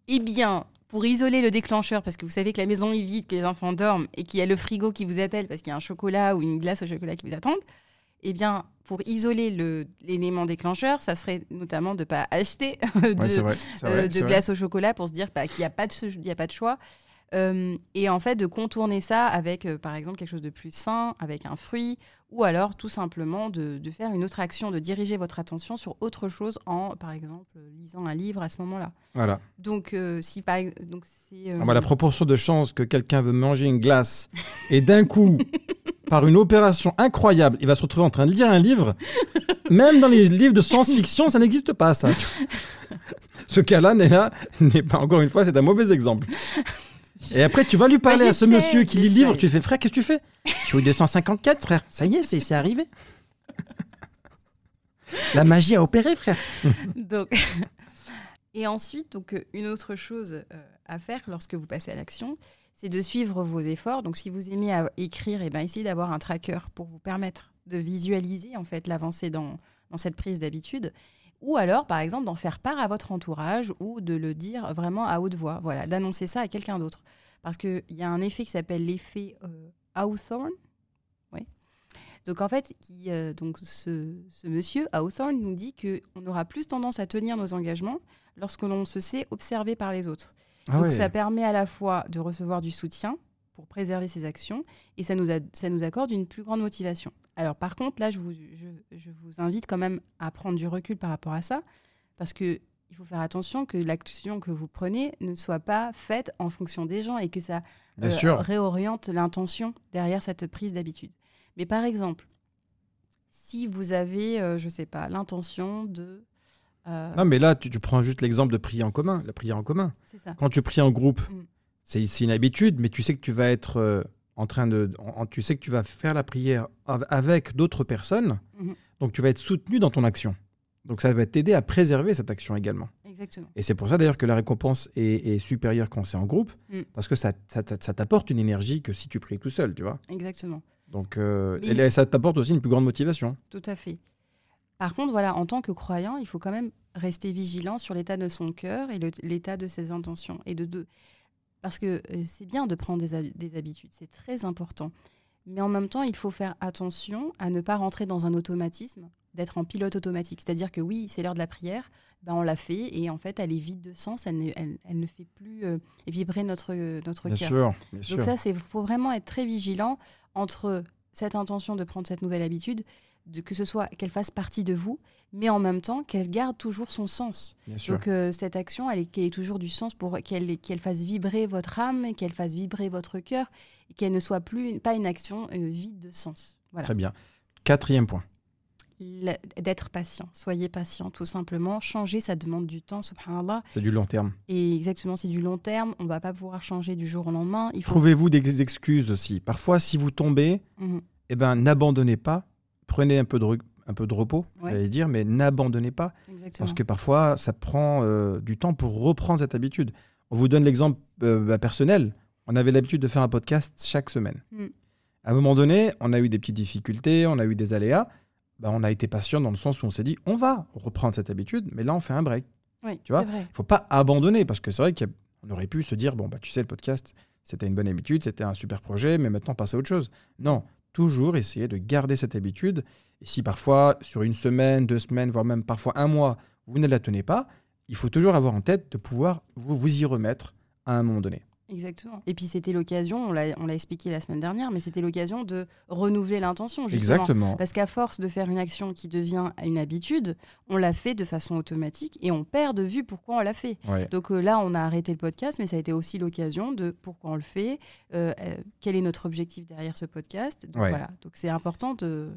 Eh bien, pour isoler le déclencheur, parce que vous savez que la maison est vide, que les enfants dorment et qu'il y a le frigo qui vous appelle parce qu'il y a un chocolat ou une glace au chocolat qui vous attendent, eh bien, pour isoler le- l'élément déclencheur, ça serait notamment de ne pas acheter de, Ouais, vrai. euh, vrai, de c'est vrai. glace au chocolat pour se dire bah, qu'il n'y a, pas de y a pas de choix. Euh, et en fait, de contourner ça avec, euh, par exemple, quelque chose de plus sain, avec un fruit, ou alors tout simplement de, de faire une autre action, de diriger votre attention sur autre chose en, par exemple, lisant un livre à ce moment-là. Voilà. Donc, euh, si par donc c'est, Ah bah, la proportion de chances que quelqu'un veut manger une glace et d'un coup, par une opération incroyable, il va se retrouver en train de lire un livre, même dans les livres de science-fiction, ça n'existe pas, ça. Ce cas-là n'est là, n'est pas, encore une fois, c'est un mauvais exemple. Et après, tu vas lui parler à ce monsieur qui lit le livre, tu fais, frère, qu'est-ce que tu fais? Je suis au 254, frère. Ça y est, c'est c'est arrivé. La magie a opéré, frère. donc- et ensuite, donc euh, une autre chose euh, à faire lorsque vous passez à l'action, c'est de suivre vos efforts. Donc, si vous aimez à écrire, et ben essayez d'avoir un tracker pour vous permettre de visualiser en fait l'avancée dans, cette prise d'habitude. Ou alors, par exemple, d'en faire part à votre entourage ou de le dire vraiment à haute voix. Voilà, d'annoncer ça à quelqu'un d'autre. Parce qu'il y a un effet qui s'appelle l'effet euh, Hawthorne. Ouais. Donc, en fait, euh, donc ce, ce monsieur, Hawthorne, nous dit qu'on aura plus tendance à tenir nos engagements lorsque l'on se sait observé par les autres. Ah Donc ouais. ça permet à la fois de recevoir du soutien pour préserver ses actions et ça nous, a- ça nous accorde une plus grande motivation. Alors par contre, là, je vous, je, je vous invite quand même à prendre du recul par rapport à ça parce que il faut faire attention que l'action que vous prenez ne soit pas faite en fonction des gens et que ça euh, réoriente l'intention derrière cette prise d'habitude. Mais par exemple, si vous avez, euh, je sais pas, l'intention de... euh, Non, mais là, tu, tu prends juste l'exemple de prier en commun, la prière en commun. ça. Quand tu pries en groupe, Mm. c'est une habitude, mais tu sais que tu vas être euh, en train de. en- tu sais que tu vas faire la prière av- avec d'autres personnes, Mhm. donc tu vas être soutenu dans ton action. Donc ça va t'aider à préserver cette action également. Exactement. Et c'est pour ça d'ailleurs que la récompense est, est supérieure quand c'est en groupe, Mm. parce que ça, ça, t'a- ça t'apporte une énergie que si tu pries tout seul, tu vois. Exactement. Donc, euh, et là, ça t'apporte aussi une plus grande motivation. Tout à fait. Par contre, voilà, en tant que croyant, il faut quand même rester vigilant sur l'état de son cœur et l'état de ses intentions. Et de, de- Parce que euh, c'est bien de prendre des, hab- des habitudes, c'est très important. Mais en même temps, il faut faire attention à ne pas rentrer dans un automatisme, d'être en pilote automatique. C'est-à-dire que oui, c'est l'heure de la prière, ben on l'a fait, et en fait, elle est vide de sens, elle ne, elle- elle ne fait plus euh, vibrer notre, notre Bien cœur. sûr, bien sûr. Donc ça, c'est faut vraiment être très vigilant entre cette intention de prendre cette nouvelle habitude, de, que ce soit qu'elle fasse partie de vous, mais en même temps qu'elle garde toujours son sens. bien sûr. Donc euh, cette action, elle, est- qu'elle ait toujours du sens pour qu'elle qu'elle fasse vibrer votre âme, qu'elle fasse vibrer votre cœur, et qu'elle ne soit plus une- pas une action euh, vide de sens. Voilà. Très bien. Quatrième point. D'être patient. Soyez patient, tout simplement. Changer, ça demande du temps, subhanallah. C'est du long terme. Et exactement, c'est du long terme. On va pas pouvoir changer du jour au lendemain. Il faut. Trouvez-vous des excuses aussi. Parfois, si vous tombez, Mhm. eh ben, n'abandonnez pas. Prenez un peu de, re- un peu de repos, Ouais. j'allais dire, mais n'abandonnez pas. Exactement. Parce que parfois, ça prend euh, du temps pour reprendre cette habitude. On vous donne l'exemple euh, bah, personnel. On avait l'habitude de faire un podcast chaque semaine. Mm. À un moment donné, on a eu des petites difficultés, on a eu des aléas. Bah, on a été patient dans le sens où on s'est dit, on va reprendre cette habitude, mais là, on fait un break. Oui, Tu vois? Il faut pas abandonner parce que c'est vrai qu'on aurait pu se dire bon bah tu sais le podcast c'était une bonne habitude, c'était un super projet, mais maintenant passe à autre chose. Non, toujours essayer de garder cette habitude. Et si parfois sur une semaine, deux semaines, voire même parfois un mois, vous ne la tenez pas, il faut toujours avoir en tête de pouvoir vous, vous y remettre à un moment donné. Exactement. Et puis c'était l'occasion, on l'a on l'a expliqué la semaine dernière, mais c'était l'occasion de renouveler l'intention. justement. Exactement. Parce qu'à force de faire une action qui devient une habitude, on l'a fait de façon automatique et on perd de vue pourquoi on l'a fait. Ouais. Donc euh, là, on a arrêté le podcast, mais ça a été aussi l'occasion de pourquoi on le fait, euh, euh, quel est notre objectif derrière ce podcast. Donc Ouais. voilà, donc c'est important de,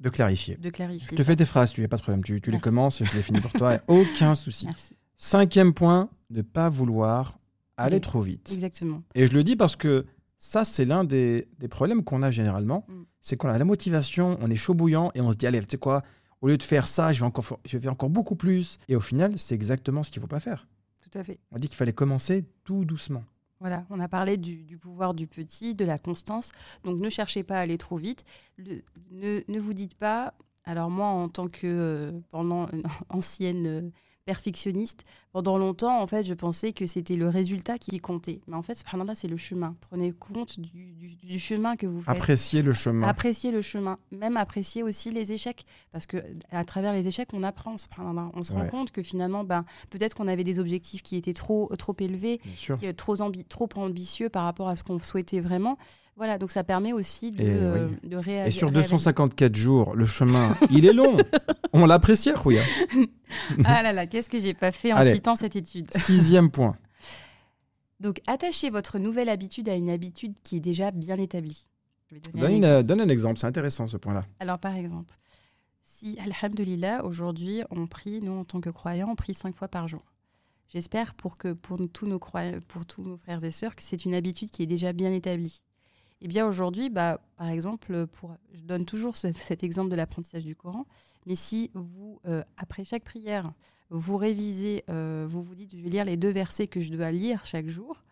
De clarifier. de clarifier. Je te ça. fais tes phrases, tu n'as pas de problème. Tu, tu les commences et je les finis pour toi. Aucun souci. Merci. Cinquième point, ne pas vouloir aller Oui. trop vite. Exactement. Et je le dis parce que ça, c'est l'un des, des problèmes qu'on a généralement. Mm. C'est qu'on a la motivation, on est chaud bouillant et on se dit, allez, tu sais quoi, au lieu de faire ça, je vais, encore, je vais encore beaucoup plus. Et au final, c'est exactement ce qu'il ne faut pas faire. Tout à fait. On dit qu'il fallait commencer tout doucement. Voilà, on a parlé du, du pouvoir du petit, de la constance. Donc ne cherchez pas à aller trop vite. Le- ne, ne vous dites pas. Alors moi, en tant que euh, pendant une ancienne euh, perfectionniste, pendant longtemps, en fait, je pensais que c'était le résultat qui comptait. Mais en fait, subhanallah, c'est le chemin. Prenez compte du, du- du chemin que vous faites. Apprécier le chemin. Apprécier le chemin, même apprécier aussi les échecs, parce que à travers les échecs, on apprend. subhanallah. On se rend compte que finalement, ben, peut-être qu'on avait des objectifs qui étaient trop, trop élevés, trop, ambi- trop ambitieux par rapport à ce qu'on souhaitait vraiment. Voilà, donc ça permet aussi de, euh, oui. de réagir. Et sur 254 jours, le chemin, il est long. On l'apprécie, Rouya. Ah là là, qu'est-ce que j'ai pas fait en Allez. citant cette étude. Sixième point. Donc, attachez votre nouvelle habitude à une habitude qui est déjà bien établie. Je vais un Donne, une- exemple. donne un exemple, c'est intéressant ce point-là. Alors, par exemple, si, alhamdulillah, aujourd'hui, on prie, nous, en tant que croyants, on prie cinq fois par jour. J'espère pour que pour tous nos croyants, pour tous nos frères et sœurs, que c'est une habitude qui est déjà bien établie. Et bien aujourd'hui, bah, par exemple, pour, je donne toujours ce- cet exemple de l'apprentissage du Coran, mais si vous, euh, après chaque prière, vous révisez, euh, vous vous dites, je vais lire les deux versets que je dois lire chaque jour,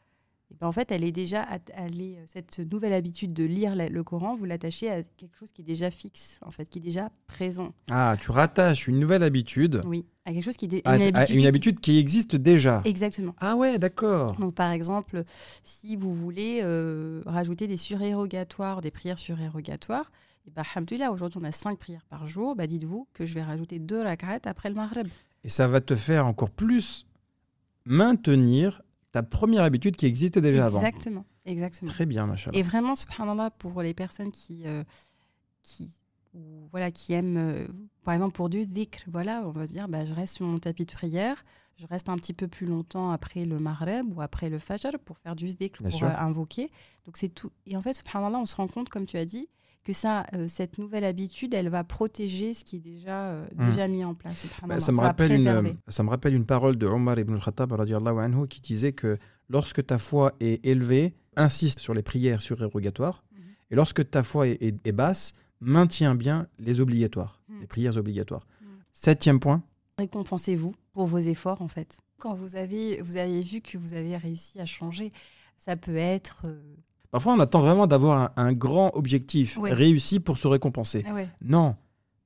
et ben en fait, elle est déjà, elle est- cette nouvelle habitude de lire la- le Coran, vous l'attachez à quelque chose qui est déjà fixe, en fait, qui est déjà présent. Ah, tu rattaches une nouvelle habitude Oui, à quelque chose qui est à, une à habitude. une habitude qui existe déjà. Exactement. Ah ouais, d'accord. Donc, par exemple, si vous voulez euh, rajouter des surérogatoires, des prières surérogatoires, et bah, aujourd'hui on a cinq prières par jour, bah, dites-vous que je vais rajouter deux rak'at après le maghreb. Et ça va te faire encore plus maintenir ta première habitude qui existait déjà avant. Exactement, exactement. Très bien, machallah. Et vraiment, subhanallah, pour les personnes qui, euh, qui, voilà, qui aiment, euh, par exemple, pour du dhikr, voilà, on va dire, bah, je reste sur mon tapis de prière, je reste un petit peu plus longtemps après le maghreb ou après le fajr pour faire du dhikr, Bien pour euh, invoquer. Donc, c'est tout. Et en fait, subhanallah, on se rend compte, comme tu as dit, que ça, euh, cette nouvelle habitude, elle va protéger ce qui est déjà, euh, Mm. déjà mis en place. Bah, ça, me rappelle une, préserver. ça me rappelle une parole de Omar ibn al-Khattab radiallahu anhu, qui disait que lorsque ta foi est élevée, insiste sur les prières surérogatoires, Mhm. et lorsque ta foi est, est- est basse, maintiens bien les obligatoires, Mhm. les prières obligatoires. Mhm. Septième point, Récompensez-vous pour vos efforts en fait. Quand vous avez, vous avez vu que vous avez réussi à changer, ça peut être... Parfois, on attend vraiment d'avoir un, un grand objectif réussi pour se récompenser. ah ouais, Non,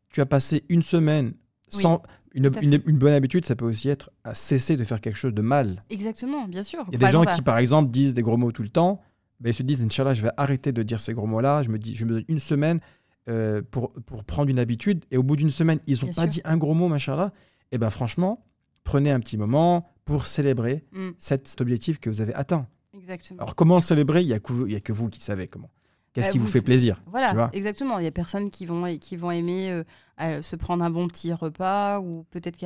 tu as passé une semaine Oui, sans. Une, bonne habitude, ça peut aussi être à cesser de faire quelque chose de mal. exactement, bien sûr. Il y a des gens exemple, qui, par exemple, disent des gros mots tout le temps. Ben, ils se disent, Inch'Allah, je vais arrêter de dire ces gros mots-là. Je me dis, je me donne une semaine euh, pour, pour prendre une habitude. Et au bout d'une semaine, ils n'ont Bien pas sûr. dit un gros mot, machallah. Et ben franchement, prenez un petit moment pour célébrer Mm, cet objectif que vous avez atteint. Exactement. Alors, comment le célébrer? Il n'y a, que vous- il y a que vous qui savez comment. Qu'est-ce Bah, qui vous vous, fait plaisir Voilà, exactement. Il y a personnes qui vont, qui vont aimer euh, se prendre un bon petit repas ou peut-être que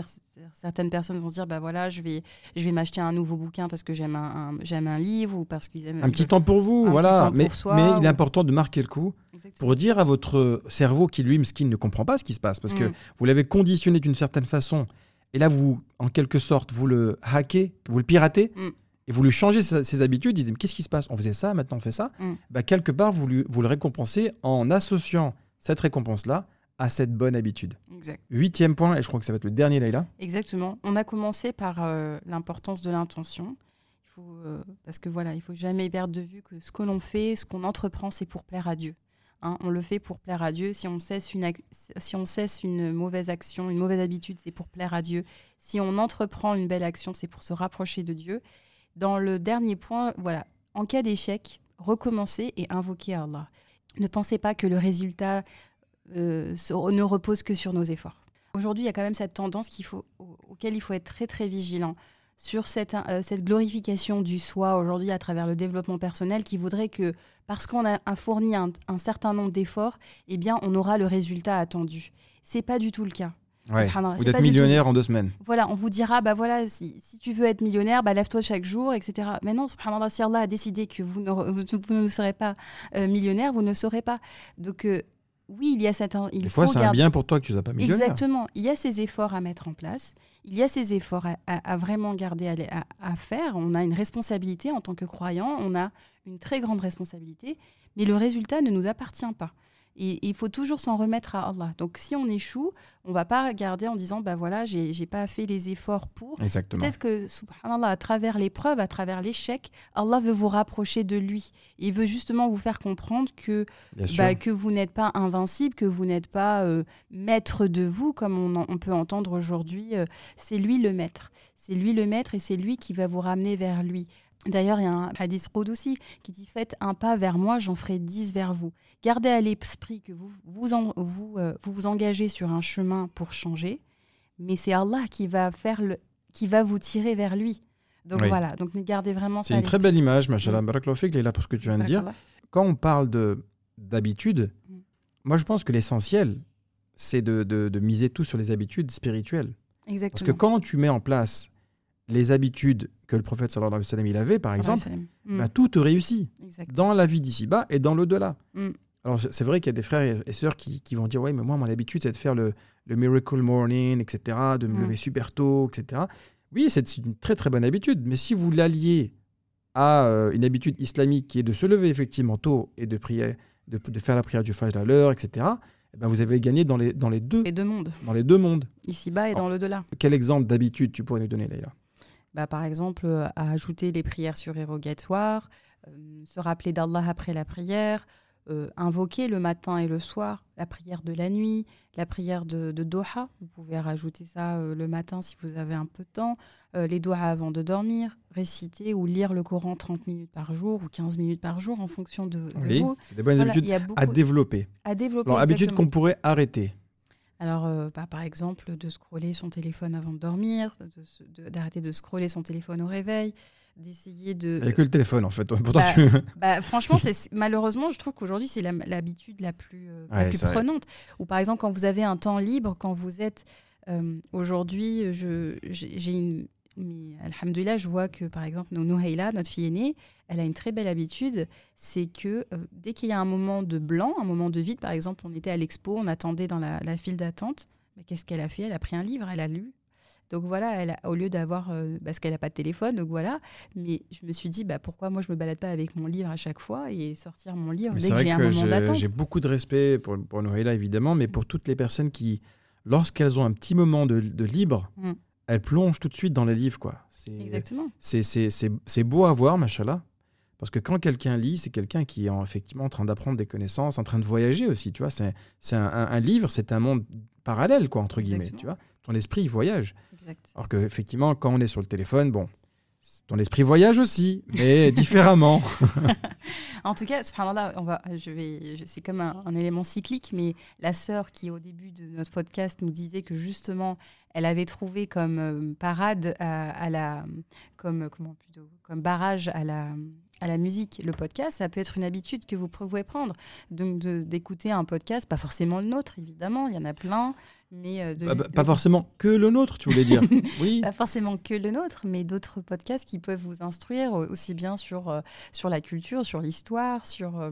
certaines personnes vont se dire bah voilà, je vais, je vais m'acheter un nouveau bouquin parce que j'aime un, un- j'aime un livre ou parce qu'ils aiment Un petit temps pour vous, voilà. mais, pour soi, mais il est important de marquer le coup Exactement. pour dire à votre cerveau qui, lui, mesquin, ne comprend pas ce qui se passe. Parce que Mm. vous l'avez conditionné d'une certaine façon. Et là, vous, en quelque sorte, vous le hackez, vous le piratez. Mm. Et vous lui changez ses, ses habitudes. Il dit, mais qu'est-ce qui se passe? On faisait ça, maintenant on fait ça. Mm. Bah, quelque part, vous, lui- vous le récompensez en associant cette récompense-là à cette bonne habitude. Exact. Huitième point, et je crois que ça va être le dernier, Leïla. Exactement. On a commencé par euh, l'importance de l'intention. Il faut, euh, parce que voilà, il faut jamais perdre de vue que ce que l'on fait, ce qu'on entreprend, c'est pour plaire à Dieu. Hein, on le fait pour plaire à Dieu. Si on cesse une, si on cesse une mauvaise action, une mauvaise habitude, c'est pour plaire à Dieu. Si on entreprend une belle action, c'est pour se rapprocher de Dieu. Dans le dernier point, voilà, en cas d'échec, recommencer et invoquer Allah. Ne pensez pas que le résultat euh, ne repose que sur nos efforts. Aujourd'hui, il y a quand même cette tendance auquel il faut être très très vigilant sur cette, euh, cette glorification du soi aujourd'hui à travers le développement personnel qui voudrait que parce qu'on a, a fourni un, un certain nombre d'efforts, eh bien on aura le résultat attendu. C'est pas du tout le cas. Pas du tout- millionnaire en deux semaines. Voilà, on vous dira, bah voilà, si, si tu veux être millionnaire, bah lève-toi chaque jour, etc. Mais non, subhanallah, si Allah a décidé que vous ne, vous, vous ne serez pas euh, millionnaire, vous ne serez pas. Donc euh, oui, il y a cette... Il Des fois, c'est un bien pour toi que tu ne sois pas millionnaire. Exactement. Il y a ces efforts à mettre en place. Il y a ces efforts à, à- à vraiment garder à faire. On a une responsabilité en tant que croyant. On a une très grande responsabilité. Mais le résultat ne nous appartient pas. Et il faut toujours s'en remettre à Allah. Donc si on échoue, on va pas regarder en disant bah voilà, j'ai pas fait les efforts pour. Exactement. Peut-être que, subhanallah, à travers l'épreuve, à travers l'échec, Allah veut vous rapprocher de lui. Il veut justement vous faire comprendre que bah, que vous n'êtes pas invincible, que vous n'êtes pas euh, maître de vous, comme on, en- on peut entendre aujourd'hui. euh, c'est lui le maître. C'est lui le maître et c'est lui qui va vous ramener vers lui. D'ailleurs, il y a un hadith aussi qui dit Faites un pas vers moi, j'en ferai dix vers vous. Gardez à l'esprit que vous vous, en- vous, euh, vous vous engagez sur un chemin pour changer, mais c'est Allah qui va, faire le, qui va vous tirer vers lui. Donc Oui. voilà, donc gardez vraiment C'est une très belle image, machallah. Mm. Barakallahu fik, Leïla, pour ce que tu viens de dire. Quand on parle de d'habitude, Mm. moi je pense que l'essentiel, c'est de, de- de miser tout sur les habitudes spirituelles. Parce Exactement. que quand tu mets en place les habitudes que le prophète sallallahu alayhi wa sallam il avait, par exemple, Mm. bah, tout te réussit Exact. dans la vie d'ici-bas et dans l'au-delà. Mm. Alors c'est vrai qu'il y a des frères et- sœurs qui, qui vont dire ouais mais moi mon habitude c'est de faire le, le miracle morning etc de me Mm. lever super tôt etc. Oui c'est une très très bonne habitude mais si vous l'alliez à euh, une habitude islamique qui est de se lever effectivement tôt et de prier de, de faire la prière du Fajr à l'heure etc. eh ben, vous avez gagné dans les, dans les deux Les deux mondes, dans les deux mondes. ici-bas et dans l'au-delà. Quel exemple d'habitude tu pourrais nous donner Leïla? Bah, par exemple, euh, à ajouter les prières surérogatoires, euh, se rappeler d'Allah après la prière, euh, invoquer le matin et le soir, la prière de la nuit, la prière de, de Doha. Vous pouvez rajouter ça euh, le matin si vous avez un peu de temps, euh, les Doha avant de dormir, réciter ou lire le Coran 30 minutes par jour ou 15 minutes par jour en fonction de, de Oui, vous. c'est des bonnes Voilà, habitudes à développer. à développer. Alors habitudes qu'on pourrait arrêter. Alors, euh, bah, par exemple, de scroller son téléphone avant de dormir, de se- de- d'arrêter de, scroller son téléphone au réveil, d'essayer de... Il n'y a que le téléphone en fait. Pourtant, Bah, tu- Bah, franchement, c'est malheureusement, je trouve qu'aujourd'hui, c'est l'habitude la plus, euh, la plus prenante. Ou par exemple, quand vous avez un temps libre, quand vous êtes... euh, aujourd'hui, j'ai une... Mais, alhamdoulilah, je vois que, par exemple, Nouhaïla, notre fille aînée, elle a une très belle habitude, c'est que euh, dès qu'il y a un moment de blanc, un moment de vide, par exemple, on était à l'expo, on attendait dans la, la file d'attente, mais qu'est-ce qu'elle a fait? Elle a pris un livre, elle a lu. Donc voilà, elle a- au lieu d'avoir, euh, parce qu'elle n'a pas de téléphone, donc voilà. Mais je me suis dit, bah, pourquoi moi je me balade pas avec mon livre à chaque fois et sortir mon livre Mais dès que j'ai un moment d'attente? j'ai beaucoup de respect pour, pour Noéla, évidemment, mais pour toutes les personnes qui, lorsqu'elles ont un petit moment de, de libre, Mm. Elle plonge tout de suite dans les livres, quoi. C'est Exactement. c'est- c'est- c'est- c'est beau à voir, machallah. Parce que quand quelqu'un lit, c'est quelqu'un qui est en- effectivement en train d'apprendre des connaissances, en train de voyager aussi, tu vois. C'est c'est un, un- un livre, c'est un monde parallèle, quoi, entre guillemets, Exactement. tu vois. Ton esprit, il voyage. Exact. Alors que effectivement, quand on est sur le téléphone, bon, ton esprit voyage aussi, mais différemment. En tout cas, subhanallah, on va, je vais, c'est comme un, un élément cyclique, mais la sœur qui, au début de notre podcast, nous disait que justement, elle avait trouvé comme euh, parade à, à la, comme, comment plutôt, comme barrage à la, à la musique, le podcast, ça peut être une habitude que vous pouvez prendre. Donc, d'écouter un podcast, pas forcément le nôtre, évidemment, il y en a plein, mais euh, de- Ah bah, pas forcément que le nôtre, tu voulais dire. Oui. pas forcément que le nôtre, mais d'autres podcasts qui peuvent vous instruire aussi bien sur, euh, sur la culture, sur l'histoire, sur... euh,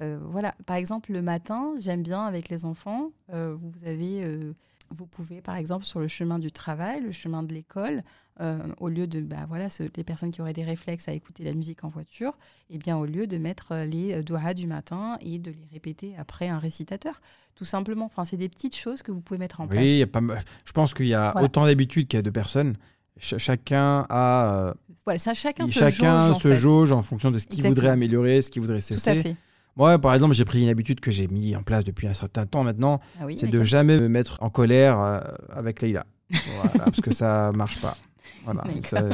euh, voilà, par exemple, le matin, j'aime bien avec les enfants, euh, vous avez... euh, vous pouvez, par exemple, sur le chemin du travail, le chemin de l'école, euh, au lieu de, bah, voilà, ce- les personnes qui auraient des réflexes à écouter la musique en voiture, eh bien, au lieu de mettre euh, les euh, doigts du matin et de les répéter après un récitateur, tout simplement. Enfin, c'est des petites choses que vous pouvez mettre en Oui, place. a pas je pense qu'il y a Voilà. autant d'habitudes qu'il y a de personnes. Ch- chacun a Voilà, ça, chacun se chacun jauge, en se fait. jauge en fonction de ce qu'il voudrait améliorer, ce qu'il voudrait Tout à cesser. fait. Moi, par exemple, j'ai pris une habitude que j'ai mis en place depuis un certain temps maintenant, Ah oui, c'est de jamais me mettre en colère euh, avec Leïla. Voilà, parce que ça marche pas. Voilà,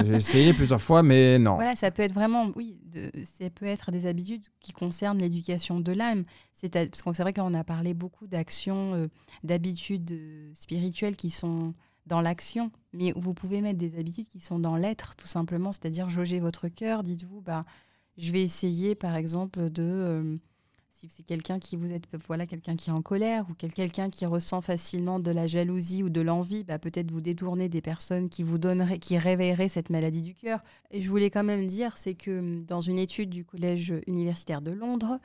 j'ai essayé plusieurs fois, mais non. Voilà, ça peut être vraiment, oui, de, ça peut être des habitudes qui concernent l'éducation de l'âme. C'est parce qu'on c'est vrai que là, on a parlé beaucoup d'actions, euh, d'habitudes euh, spirituelles qui sont dans l'action, mais vous pouvez mettre des habitudes qui sont dans l'être, tout simplement. C'est-à-dire jauger votre cœur. Dites-vous, bah, je vais essayer, par exemple, de euh, si c'est quelqu'un qui vous êtes voilà quelqu'un qui est en colère ou quel- quelqu'un qui ressent facilement de la jalousie ou de l'envie, bah, peut-être vous détourner des personnes qui vous donneraient, qui réveilleraient cette maladie du cœur. Et je voulais quand même dire, c'est que hum, dans une étude du Collège universitaire de Londres,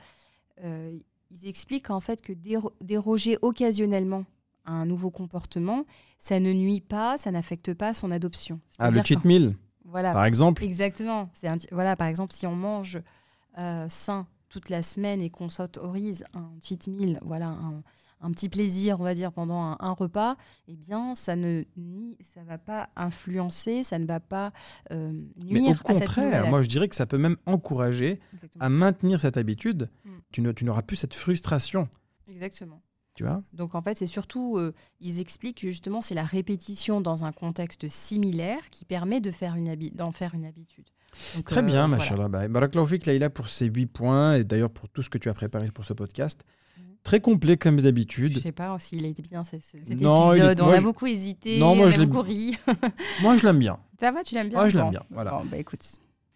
euh, ils expliquent en fait que déro- déroger occasionnellement à un nouveau comportement, ça ne nuit pas, ça n'affecte pas son adoption. Ah, le cheat meal, Voilà, par exemple? Exactement. Un- voilà, par exemple, si on mange euh, sain toute la semaine et qu'on s'autorise un cheat meal, voilà, un, un petit plaisir, on va dire, pendant un, un repas, eh bien, ça ne ni, ça va pas influencer, ça ne va pas euh, Mais au nuire à cette contraire, moi je dirais que ça peut même encourager Exactement. à maintenir cette habitude. Mm. Tu ne- tu n'auras plus cette frustration, Exactement. tu vois? Donc en fait, c'est surtout, euh, ils expliquent que justement, c'est la répétition dans un contexte similaire qui permet de faire une d'en faire une habitude. Donc, Très euh, bien, voilà. machallah. Bah, Barakallahu fik, Laïla, pour ces 8 points et d'ailleurs pour tout ce que tu as préparé pour ce podcast. Mhm. Très complet comme Je d'habitude. sais pas s'il était bien ce- ce- cet Non, il est- épisode. On moi, a je- beaucoup hésité, Non, moi, on je a beaucoup ri. Moi, je l'aime bien. Ça va, tu l'aimes bien? Ouais, je l'aime bien, voilà. Bon, bah écoute,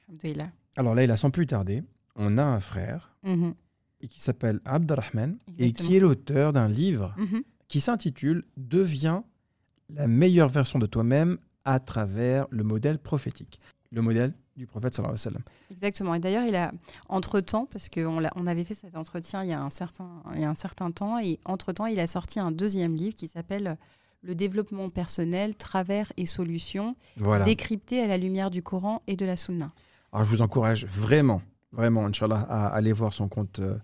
alhamdoulilah. Alors Laïla, sans plus tarder, on a un frère Mhm, et qui s'appelle Abdelrahman et qui est l'auteur d'un livre mhm. qui s'intitule Deviens la meilleure version de toi-même à travers le modèle prophétique. Le modèle du prophète sallallahu alayhi wa sallam. Exactement. Et d'ailleurs, il a, entre-temps, parce qu'on on avait fait cet entretien il y, a un certain, il y a un certain temps, et entre-temps, il a sorti un deuxième livre qui s'appelle Le développement personnel, travers et solutions, Voilà. décrypté à la lumière du Coran et de la Sunna. Alors je vous encourage vraiment, vraiment, Inch'Allah, à aller voir son compte euh,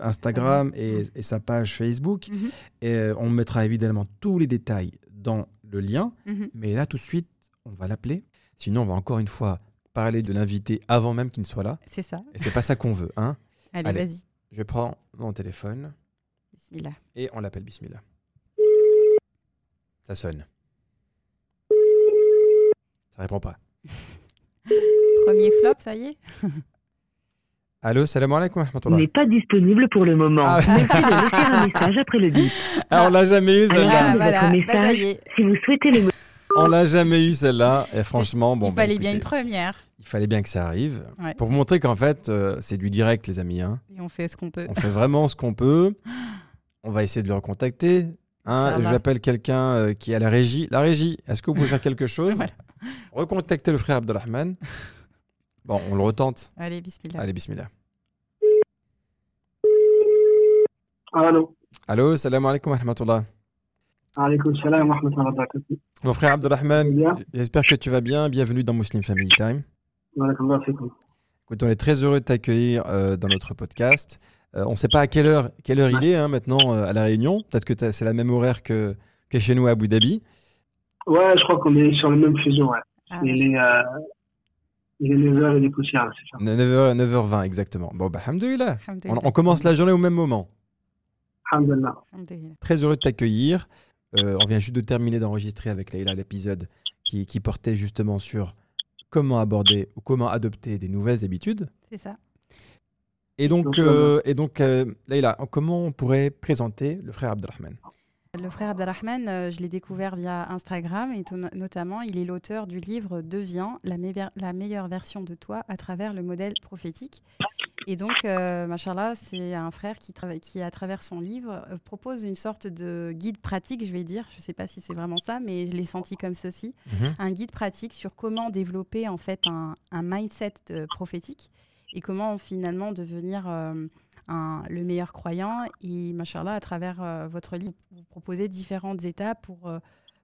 Instagram et, et sa page Facebook. Mhm, Et euh, on mettra évidemment tous les détails dans le lien. mhm. Mais là, tout de suite, on va l'appeler. Sinon, on va encore une fois parler de l'invité avant même qu'il ne soit là. C'est ça. Et c'est pas ça qu'on veut. Hein Allez, Allez. vas-y. je prends mon téléphone Bismillah. et on l'appelle Bismillah. Ça sonne. Ça répond pas. Premier flop, ça y est Allô, salam alaikum n'est pas disponible pour le moment. Ah. Merci de laisser un message après le bip. Ah, on l'a jamais eu Ah, celle-là. de voilà. Bah, ça message. y est. Si vous souhaitez le On l'a jamais eu celle-là. Et franchement, bon, il bah, fallait bien une écoutez, première. il fallait bien que ça arrive. Ouais. Pour montrer qu'en fait, euh, c'est du direct, les amis. hein. Et on fait ce qu'on peut. On fait vraiment ce qu'on peut. On va essayer de le recontacter. Hein. J'appelle quelqu'un euh, qui est à la régie. La régie, est-ce que vous pouvez faire quelque chose? Voilà. Recontacter le frère Abdelrahman. Bon, on le retente. Allez, bismillah. Allez, bismillah. Allô? Allô, salam alaikum wa rahmatullah. Alaykoum salam wa rahmatullahi wa barakatuh. Mon frère Abdelrahman, j'espère que tu vas bien. Bienvenue dans Muslim Family Time. Écoute, on est très heureux de t'accueillir euh, dans notre podcast. Euh, on ne sait pas à quelle heure, quelle heure il est hein, maintenant euh, à La Réunion. Peut-être que c'est la même horaire que, que chez nous à Abu Dhabi. Ouais, je crois qu'on est sur le même fuseau, ouais. Ah, il, est, euh, il est 9h et des poussières, c'est ça. 9h, 9h20 exactement. Bon, bah, alhamdoulilah. On, alhamdoulilah. on commence la journée au même moment. Alhamdulillah. Alhamdoulilah. Très heureux de t'accueillir. Euh, on vient juste de terminer d'enregistrer avec Leïla l'épisode qui, qui portait justement sur comment aborder ou comment adopter des nouvelles habitudes. C'est ça. Et donc, Donc, euh, et donc euh, Leïla, comment on pourrait présenter le frère Abdelrahman? Le frère Abdelrahman, euh, je l'ai découvert via Instagram et notamment, il est l'auteur du livre Deviens la, meilleure- la meilleure version de toi à travers le modèle prophétique. Et donc, euh, machallah, c'est un frère qui, qui, à travers son livre, euh, propose une sorte de guide pratique, je vais dire. Je ne sais pas si c'est vraiment ça, mais je l'ai senti comme ceci. Un guide pratique sur comment développer en fait un, un mindset euh, prophétique et comment finalement devenir un- le meilleur croyant. Et machallah, à travers euh, votre livre, vous proposez différentes étapes pour, euh,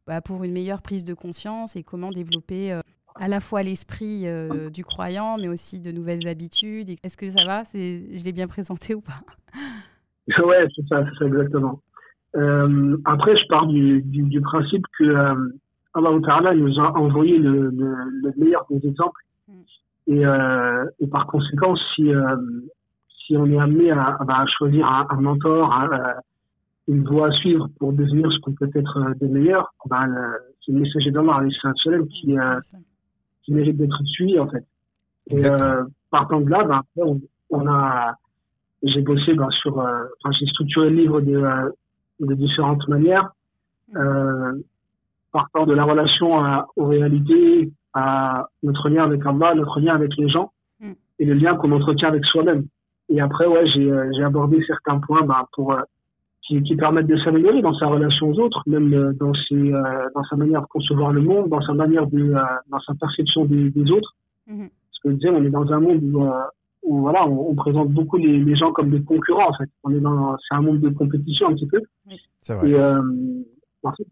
bah, pour une meilleure prise de conscience et comment développer euh, à la fois l'esprit du croyant, mais aussi de nouvelles habitudes. Est-ce que ça va? C'est- Je l'ai bien présenté ou pas? Ouais, c'est ça, c'est ça exactement. Après, je pars du, du, du principe que Allah Ta'ala nous a envoyé le, le, le meilleur des exemples. Mm. Et, euh, et par conséquent, si, euh, si on est amené à, à, à choisir un, un mentor, un, euh, une voie à suivre pour devenir ce qu'on peut être euh, de meilleur, bah, le- c'est le messager d'Allah alayhi salam, qui, euh, C'est ça. qui mérite d'être suivi en fait. Et euh, partant de là, ben, après, on, on a, j'ai bossé ben, sur, euh, enfin j'ai structuré le livre de, euh, de différentes manières, euh, partant de la relation à- aux réalités, à notre lien avec Allah, notre lien avec les gens, Mm. et le lien qu'on entretient avec soi-même. Et après, ouais, j'ai euh, abordé certains points pour euh, qui, qui permettent de s'améliorer dans sa relation aux autres, même euh, dans ses, euh, dans sa manière de concevoir le monde, dans sa manière de, euh, dans sa perception des, des autres. Mhm. Parce que je disais, on est dans un monde où, euh, où voilà, on, on présente beaucoup les, les gens comme des concurrents en fait. On est dans, c'est un monde de compétition un petit peu. C'est vrai. Et euh, en fait,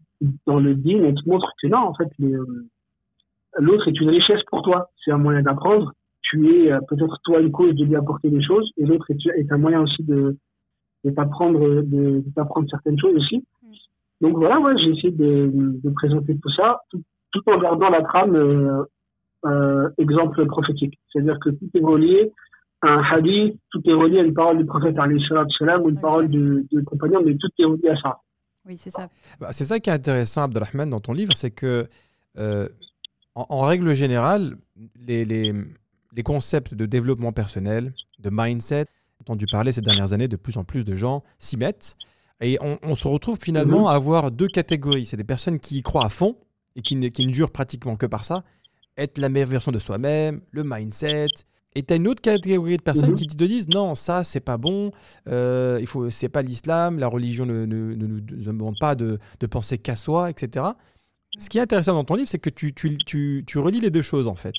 dans le deal, on te montre que non, en fait, l'autre est une richesse pour toi. C'est un moyen d'apprendre. Tu es euh, peut-être toi une cause de lui apporter des choses, et l'autre est, est un moyen aussi de, de t'apprendre, de, de t'apprendre certaines choses aussi. Donc voilà, ouais, j'ai essayé de, de présenter tout ça, tout, tout en gardant la trame euh, euh, exemple prophétique. C'est-à-dire que tout est relié à un hadith, tout est relié à une parole du prophète salatu wassalam, ou une parole de, de compagnon, mais tout est relié à ça. Oui, c'est ça. Bah, c'est ça qui est intéressant, Abdelrahman, dans ton livre, c'est que, euh, en, en règle générale, les, les, les concepts de développement personnel, de mindset, entendu parler ces dernières années, de plus en plus de gens s'y mettent. Et on, on se retrouve finalement à avoir deux catégories. C'est des personnes qui y croient à fond et qui ne, qui ne jurent pratiquement que par ça. Être la meilleure version de soi-même, le mindset. Et tu as une autre catégorie de personnes Mhm. qui te disent non, ça c'est pas bon, euh, il faut, c'est pas l'islam, la religion ne, ne- ne nous demande pas de, de penser qu'à soi, etc. Ce qui est intéressant dans ton livre, c'est que tu, tu, tu, tu relis les deux choses en fait.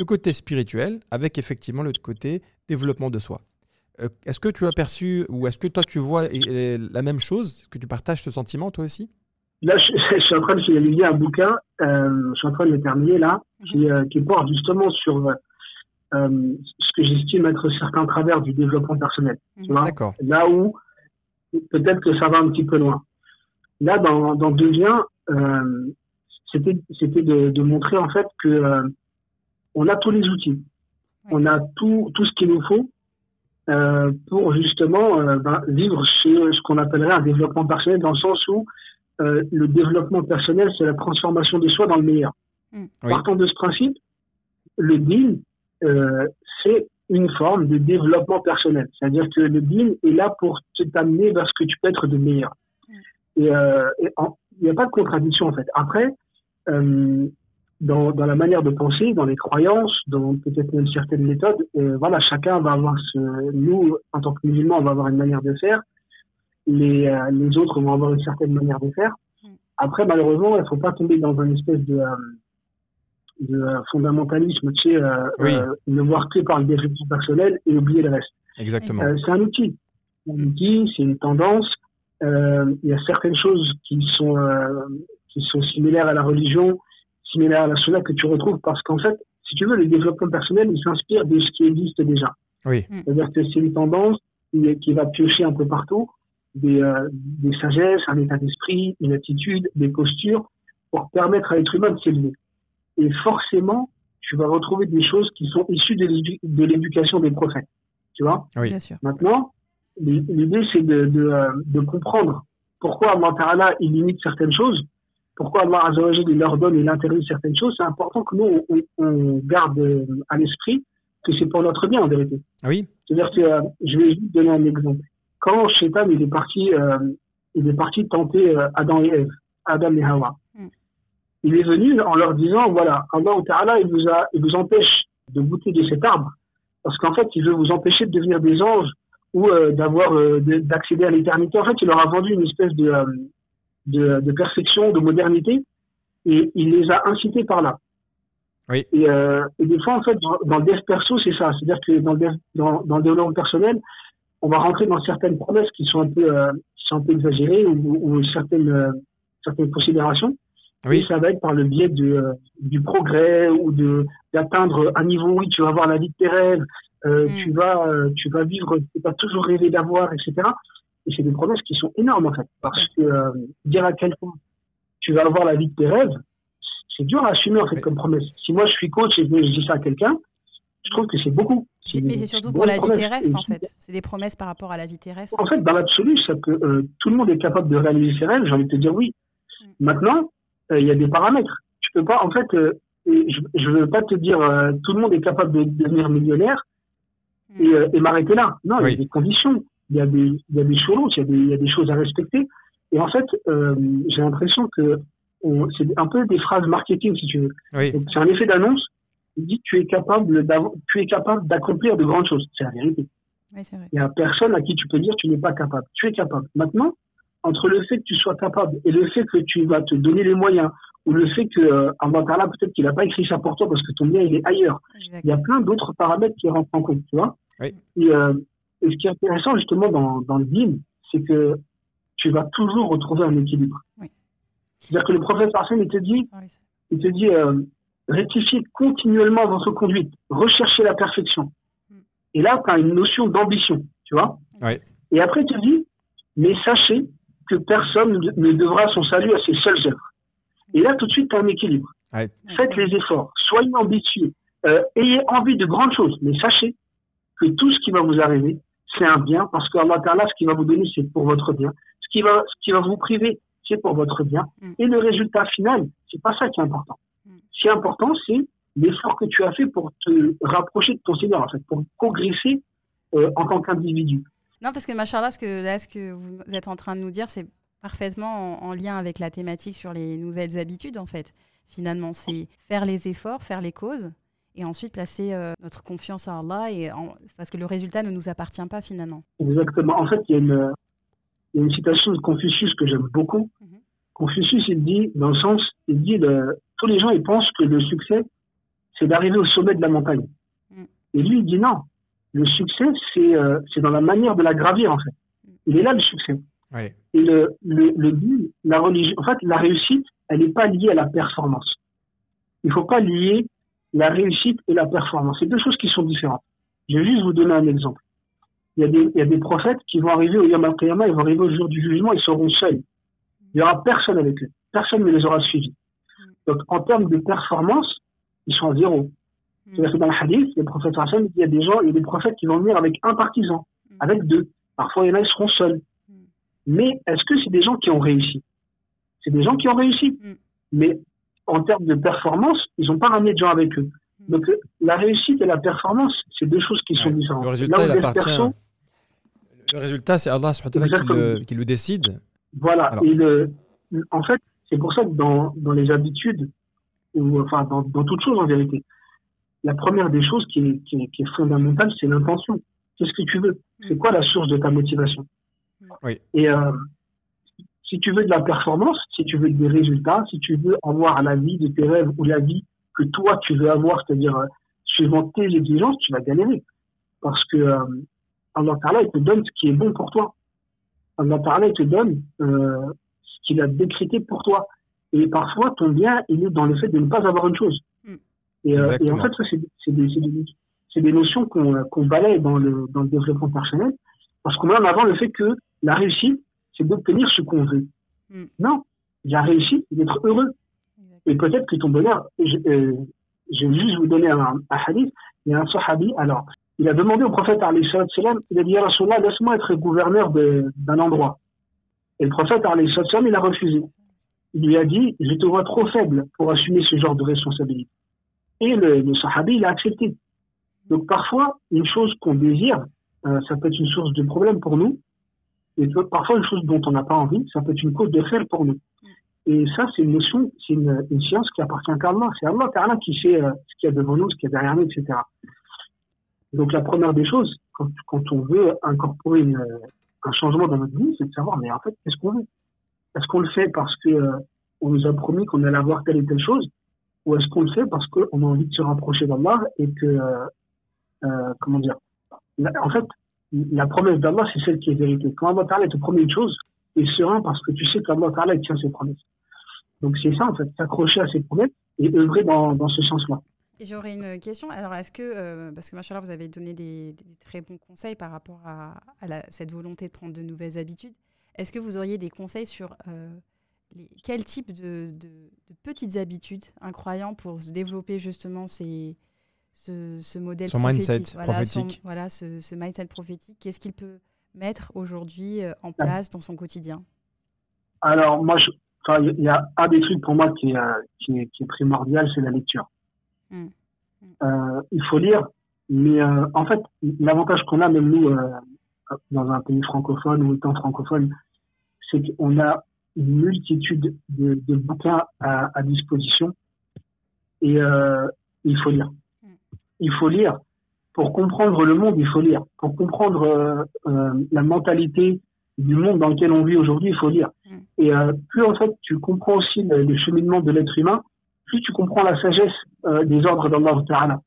Le côté spirituel avec effectivement le côté développement de soi. Euh, est-ce que tu as perçu ou est-ce que toi tu vois euh, la même chose? Est-ce que tu partages ce sentiment toi aussi? Là, je, je suis en train de finaliser un bouquin, euh, je suis en train de le terminer là, qui, euh, qui porte justement sur euh, euh, ce que j'estime être certains travers du développement personnel. Tu vois? D'accord. là où peut-être que ça va un petit peu loin. Là, dans, dans Devient, euh, c'était de, de montrer en fait que euh, on a tous les outils, on a tout tout ce qu'il nous faut euh, pour justement euh, ben, vivre chez ce qu'on appellerait un développement personnel dans le sens où euh, le développement personnel c'est la transformation de soi dans le meilleur. Mm. Oui. Partant de ce principe, le deal euh, c'est une forme de développement personnel. C'est-à-dire que le deal est là pour te t'amener vers ce que tu peux être de meilleur. Et, euh, et il n'y a pas de contradiction en fait. Après, euh, dans, dans la manière de penser, dans les croyances, dans peut-être même certaines méthodes, euh, voilà, chacun va avoir ce. Nous, en tant que musulmans, on va avoir une manière de faire. Les, euh, les autres vont avoir une certaine manière de faire. Mm. Après, malheureusement, il ne faut pas tomber dans une espèce de, euh, de euh, fondamentalisme, tu sais, euh, Oui. euh, ne voir que par le développement personnel et oublier le reste. Exactement. Euh, c'est un outil. C'est un outil, c'est une tendance. Euh, il y a certaines choses qui sont, euh, qui sont similaires à la religion, similaires à la sunna que tu retrouves parce qu'en fait, si tu veux, le développement personnel, il s'inspire de ce qui existe déjà. Oui. C'est-à-dire que c'est une tendance qui, qui va piocher un peu partout des, euh, des sagesses, un état d'esprit, une attitude, des postures pour permettre à l'être humain de s'élever. Et forcément, tu vas retrouver des choses qui sont issues de l'édu- de l'éducation des prophètes. Tu vois? Oui. Bien sûr. Maintenant, l'i- l'idée, c'est de, de, euh, de comprendre pourquoi Allah il limite certaines choses, pourquoi Allah Azza wa Jalla, il ordonne et il interdit certaines choses. C'est important que nous, on, on garde euh, à l'esprit que c'est pour notre bien, en vérité. Oui, C'est-à-dire que, euh, je vais juste donner un exemple. Quand Shaitan, il est parti, euh, il est parti tenter euh, Adam et Ève, Adam et Hawa. Mm. Il est venu en leur disant, voilà, Allah Ta'ala, il vous a, il vous empêche de goûter de cet arbre. Parce qu'en fait, il veut vous empêcher de devenir des anges ou euh, d'avoir, euh, de- d'accéder à l'éternité. En fait, il leur a vendu une espèce de, euh, de, de perfection, de modernité, et il les a incités par là. Oui. Et, euh, et des fois, en fait, dans, dans le dev perso, c'est ça. C'est-à-dire que dans le, dev, dans, dans le développement personnel, on va rentrer dans certaines promesses qui sont un peu, euh, qui sont un peu exagérées ou, ou certaines, euh, certaines considérations. oui, Et ça va être par le biais de, euh, du progrès ou de d'atteindre un niveau où tu vas avoir la vie de tes rêves, euh, Mm. tu vas euh, tu vas vivre ce que tu as toujours rêvé d'avoir, etc. Et c'est des promesses qui sont énormes en fait. Parce que euh, dire à quelqu'un tu vas avoir la vie de tes rêves, c'est dur à assumer en fait comme promesse. Si moi je suis coach et que je dis ça à quelqu'un, je trouve que c'est beaucoup. Mais c'est surtout pour la vie terrestre, en fait. C'est des promesses par rapport à la vie terrestre. en fait, dans l'absolu, ça peut, euh, tout le monde est capable de réaliser ses rêves. J'ai envie de te dire oui. Mm. Maintenant, euh, il y a des paramètres. Tu peux pas, en fait, euh, je, je veux pas te dire tout le monde est capable de devenir millionnaire Mm. et, et m'arrêter là. Non, il y a des conditions, il y a des, il y a des choses, il y a des, il y a des choses à respecter. Et en fait, euh, j'ai l'impression que c'est un peu des phrases marketing, si tu veux. oui. C'est un effet d'annonce. Il dit tu es capable tu es capable d'accomplir de grandes choses. C'est la vérité. Oui, c'est vrai. Il n'y a personne à qui tu peux dire tu n'es pas capable. Tu es capable. Maintenant, entre le fait que tu sois capable et le fait que tu vas te donner les moyens, ou le fait que euh, Allah Ta'ala, peut-être qu'il n'a pas écrit ça pour toi parce que ton bien il est ailleurs. Exact. Il y a plein d'autres paramètres qui rentrent en compte, tu vois. Oui. Et, euh, et ce qui est intéressant justement dans, dans le dîme, c'est que tu vas toujours retrouver un équilibre. Oui. C'est-à-dire que le prophète Arsène, il te dit, il te dit euh, rectifiez continuellement votre conduite, recherchez la perfection. Mm. Et là, tu as une notion d'ambition, tu vois. Et après, il te dit, mais sachez que personne ne devra son salut à ses seules œuvres. Et là, tout de suite, tu as un équilibre. Faites les efforts, soyez ambitieux, euh, ayez envie de grandes choses, mais sachez que tout ce qui va vous arriver, c'est un bien, parce que Allah Ta'ala, ce qu'il va vous donner, c'est pour votre bien. Ce qui va, ce qui va vous priver, c'est pour votre bien. Mm. Et le résultat final, c'est pas ça qui est important. Mm. Ce qui est important, c'est l'effort que tu as fait pour te rapprocher de ton Seigneur, en fait, pour progresser euh, en tant qu'individu. Non, parce que machallah, ce que, là, ce que vous êtes en train de nous dire, c'est parfaitement en, en lien avec la thématique sur les nouvelles habitudes, en fait. Finalement, c'est faire les efforts, faire les causes, et ensuite placer euh, notre confiance à Allah, et en- parce que le résultat ne nous appartient pas finalement. Exactement. En fait, il y a une, il y a une citation de Confucius que j'aime beaucoup. Mhm. Confucius, il dit, dans le sens, il dit, le- tous les gens, ils pensent que le succès, c'est d'arriver au sommet de la montagne. Mhm. Et lui, il dit non. Le succès, c'est euh, c'est dans la manière de la gravir, en fait. Il est là, le succès. Et le, le, le but, la religion, en fait, la réussite, elle n'est pas liée à la performance. Il ne faut pas lier la réussite et la performance. C'est deux choses qui sont différentes. Je vais juste vous donner un exemple. Il y a des, il y a des prophètes qui vont arriver au Yom al-Qiyamah, ils vont arriver au jour du jugement, ils seront seuls. Il n'y aura personne avec eux. Personne ne les aura suivis. Donc, en termes de performance, ils sont à zéro. C'est-à-dire que dans le hadith, le prophète Hassan, il y a des gens, il y a des prophètes qui vont venir avec un partisan, Mm. avec deux. Parfois, il y en a, ils seront seuls. Mm. Mais est-ce que c'est des gens qui ont réussi? C'est des gens qui ont réussi. Mais en termes de performance, ils n'ont pas ramené de gens avec eux. Mm. Donc, la réussite et la performance, c'est deux choses qui sont Ouais. différentes. Le résultat, il appartient. perso, Le résultat, c'est Allah qui le, Exactement. qui le décide. Voilà. Alors. Et le, en fait, c'est pour ça que dans, dans les habitudes, ou enfin dans, dans toute chose en vérité, la première des choses qui est, qui est, qui est fondamentale, c'est l'intention. Qu'est-ce que tu veux? C'est quoi la source de ta motivation? Oui. Et euh, si tu veux de la performance, si tu veux des résultats, si tu veux avoir la vie de tes rêves ou la vie que toi tu veux avoir, c'est-à-dire euh, suivant tes exigences, tu vas galérer. Parce que euh, Allah Ta'ala, il te donne ce qui est bon pour toi. Allah Ta'ala, il te donne euh, ce qu'il a décrété pour toi. Et parfois, ton bien, il est dans le fait de ne pas avoir une chose. Mm. Et, euh, et en fait, ça, c'est des, notions qu'on qu'on balaye dans le, dans le développement personnel, parce qu'on met en avant le fait que la réussite, c'est d'obtenir ce qu'on veut. Mm. Non, la réussite, c'est d'être heureux. Et peut-être que ton bonheur, je, euh, je vais juste vous donner un, un hadith. Il y a un sahabi, alors, il a demandé au prophète, il a dit, Rasulallah, laisse-moi être gouverneur d'un endroit. Et le prophète, il a refusé. Il lui a dit, je te vois trop faible pour assumer ce genre de responsabilité. Et le, le sahabi, il a accepté. Donc parfois, une chose qu'on désire, euh, ça peut être une source de problème pour nous. Et parfois, une chose dont on n'a pas envie, ça peut être une cause de fer pour nous. Et ça, c'est une notion, c'est une, une science qui appartient qu'à Allah. C'est Allah Ta'ala qui sait euh, ce qu'il y a devant nous, ce qu'il y a derrière nous, etc. Donc la première des choses, quand, quand on veut incorporer une, euh, un changement dans notre vie, c'est de savoir, mais en fait, qu'est-ce qu'on veut? Est-ce qu'on le fait parce que euh, on nous a promis qu'on allait avoir telle et telle chose? Ou est-ce qu'on le fait parce qu'on a envie de se rapprocher d'Allah et que, euh, comment dire? En fait, la promesse d'Allah, c'est celle qui est vérité. Quand Allah Ta'ala te promet une chose, tu es serein parce que tu sais qu'Allah Ta'ala tient ses promesses. Donc c'est ça, en fait, s'accrocher à ses promesses et œuvrer dans, ce sens-là. J'aurais une question. Alors, est-ce que, euh, parce que machallah, vous avez donné des, très bons conseils par rapport à, cette volonté de prendre de nouvelles habitudes, est-ce que vous auriez des conseils sur euh, quel type de, petites habitudes un croyant pour se développer justement ces, ce, ce modèle Son prophétique, mindset voilà, son- prophétique. voilà, ce, ce mindset prophétique. Qu'est-ce qu'il peut mettre aujourd'hui euh, en place dans son quotidien? Alors moi, je- il y a un des trucs pour moi qui est, qui est, qui est primordial, c'est la lecture. Mm. Euh, il faut lire, mais euh, en fait, l'avantage qu'on a, même nous, euh, dans un pays francophone ou étant francophone, c'est qu'on a une multitude de, de bouquins à, à disposition et euh, il faut lire. Mm. Il faut lire. Pour comprendre le monde, il faut lire. Pour comprendre euh, euh, la mentalité du monde dans lequel on vit aujourd'hui, il faut lire. Mm. Et euh, plus en fait tu comprends aussi le, le cheminement de l'être humain, plus tu comprends la sagesse euh, des ordres d'Allah Ta'ala.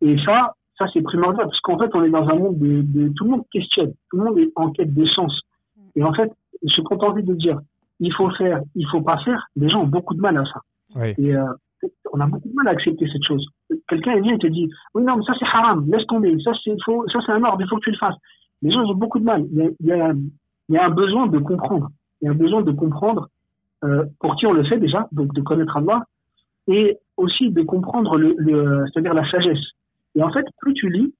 Et ça, ça c'est primordial parce qu'en fait on est dans un monde de, de tout le monde questionne, tout le monde est en quête de sens. Et en fait, ce qu'on a envie de dire, il faut faire, il faut pas faire, les gens ont beaucoup de mal à ça. Oui. Et euh, on a beaucoup de mal à accepter cette chose. Quelqu'un vient et te dit, oui non mais ça c'est haram, laisse tomber, ça c'est un ordre, il faut que tu le fasses. Les gens ont beaucoup de mal. Il y a, il y a, un besoin de comprendre. Il y a un besoin de comprendre euh, pour qui on le fait déjà, donc de connaître Allah, et aussi de comprendre le, le c'est-à-dire la sagesse. Et en fait, plus tu lis,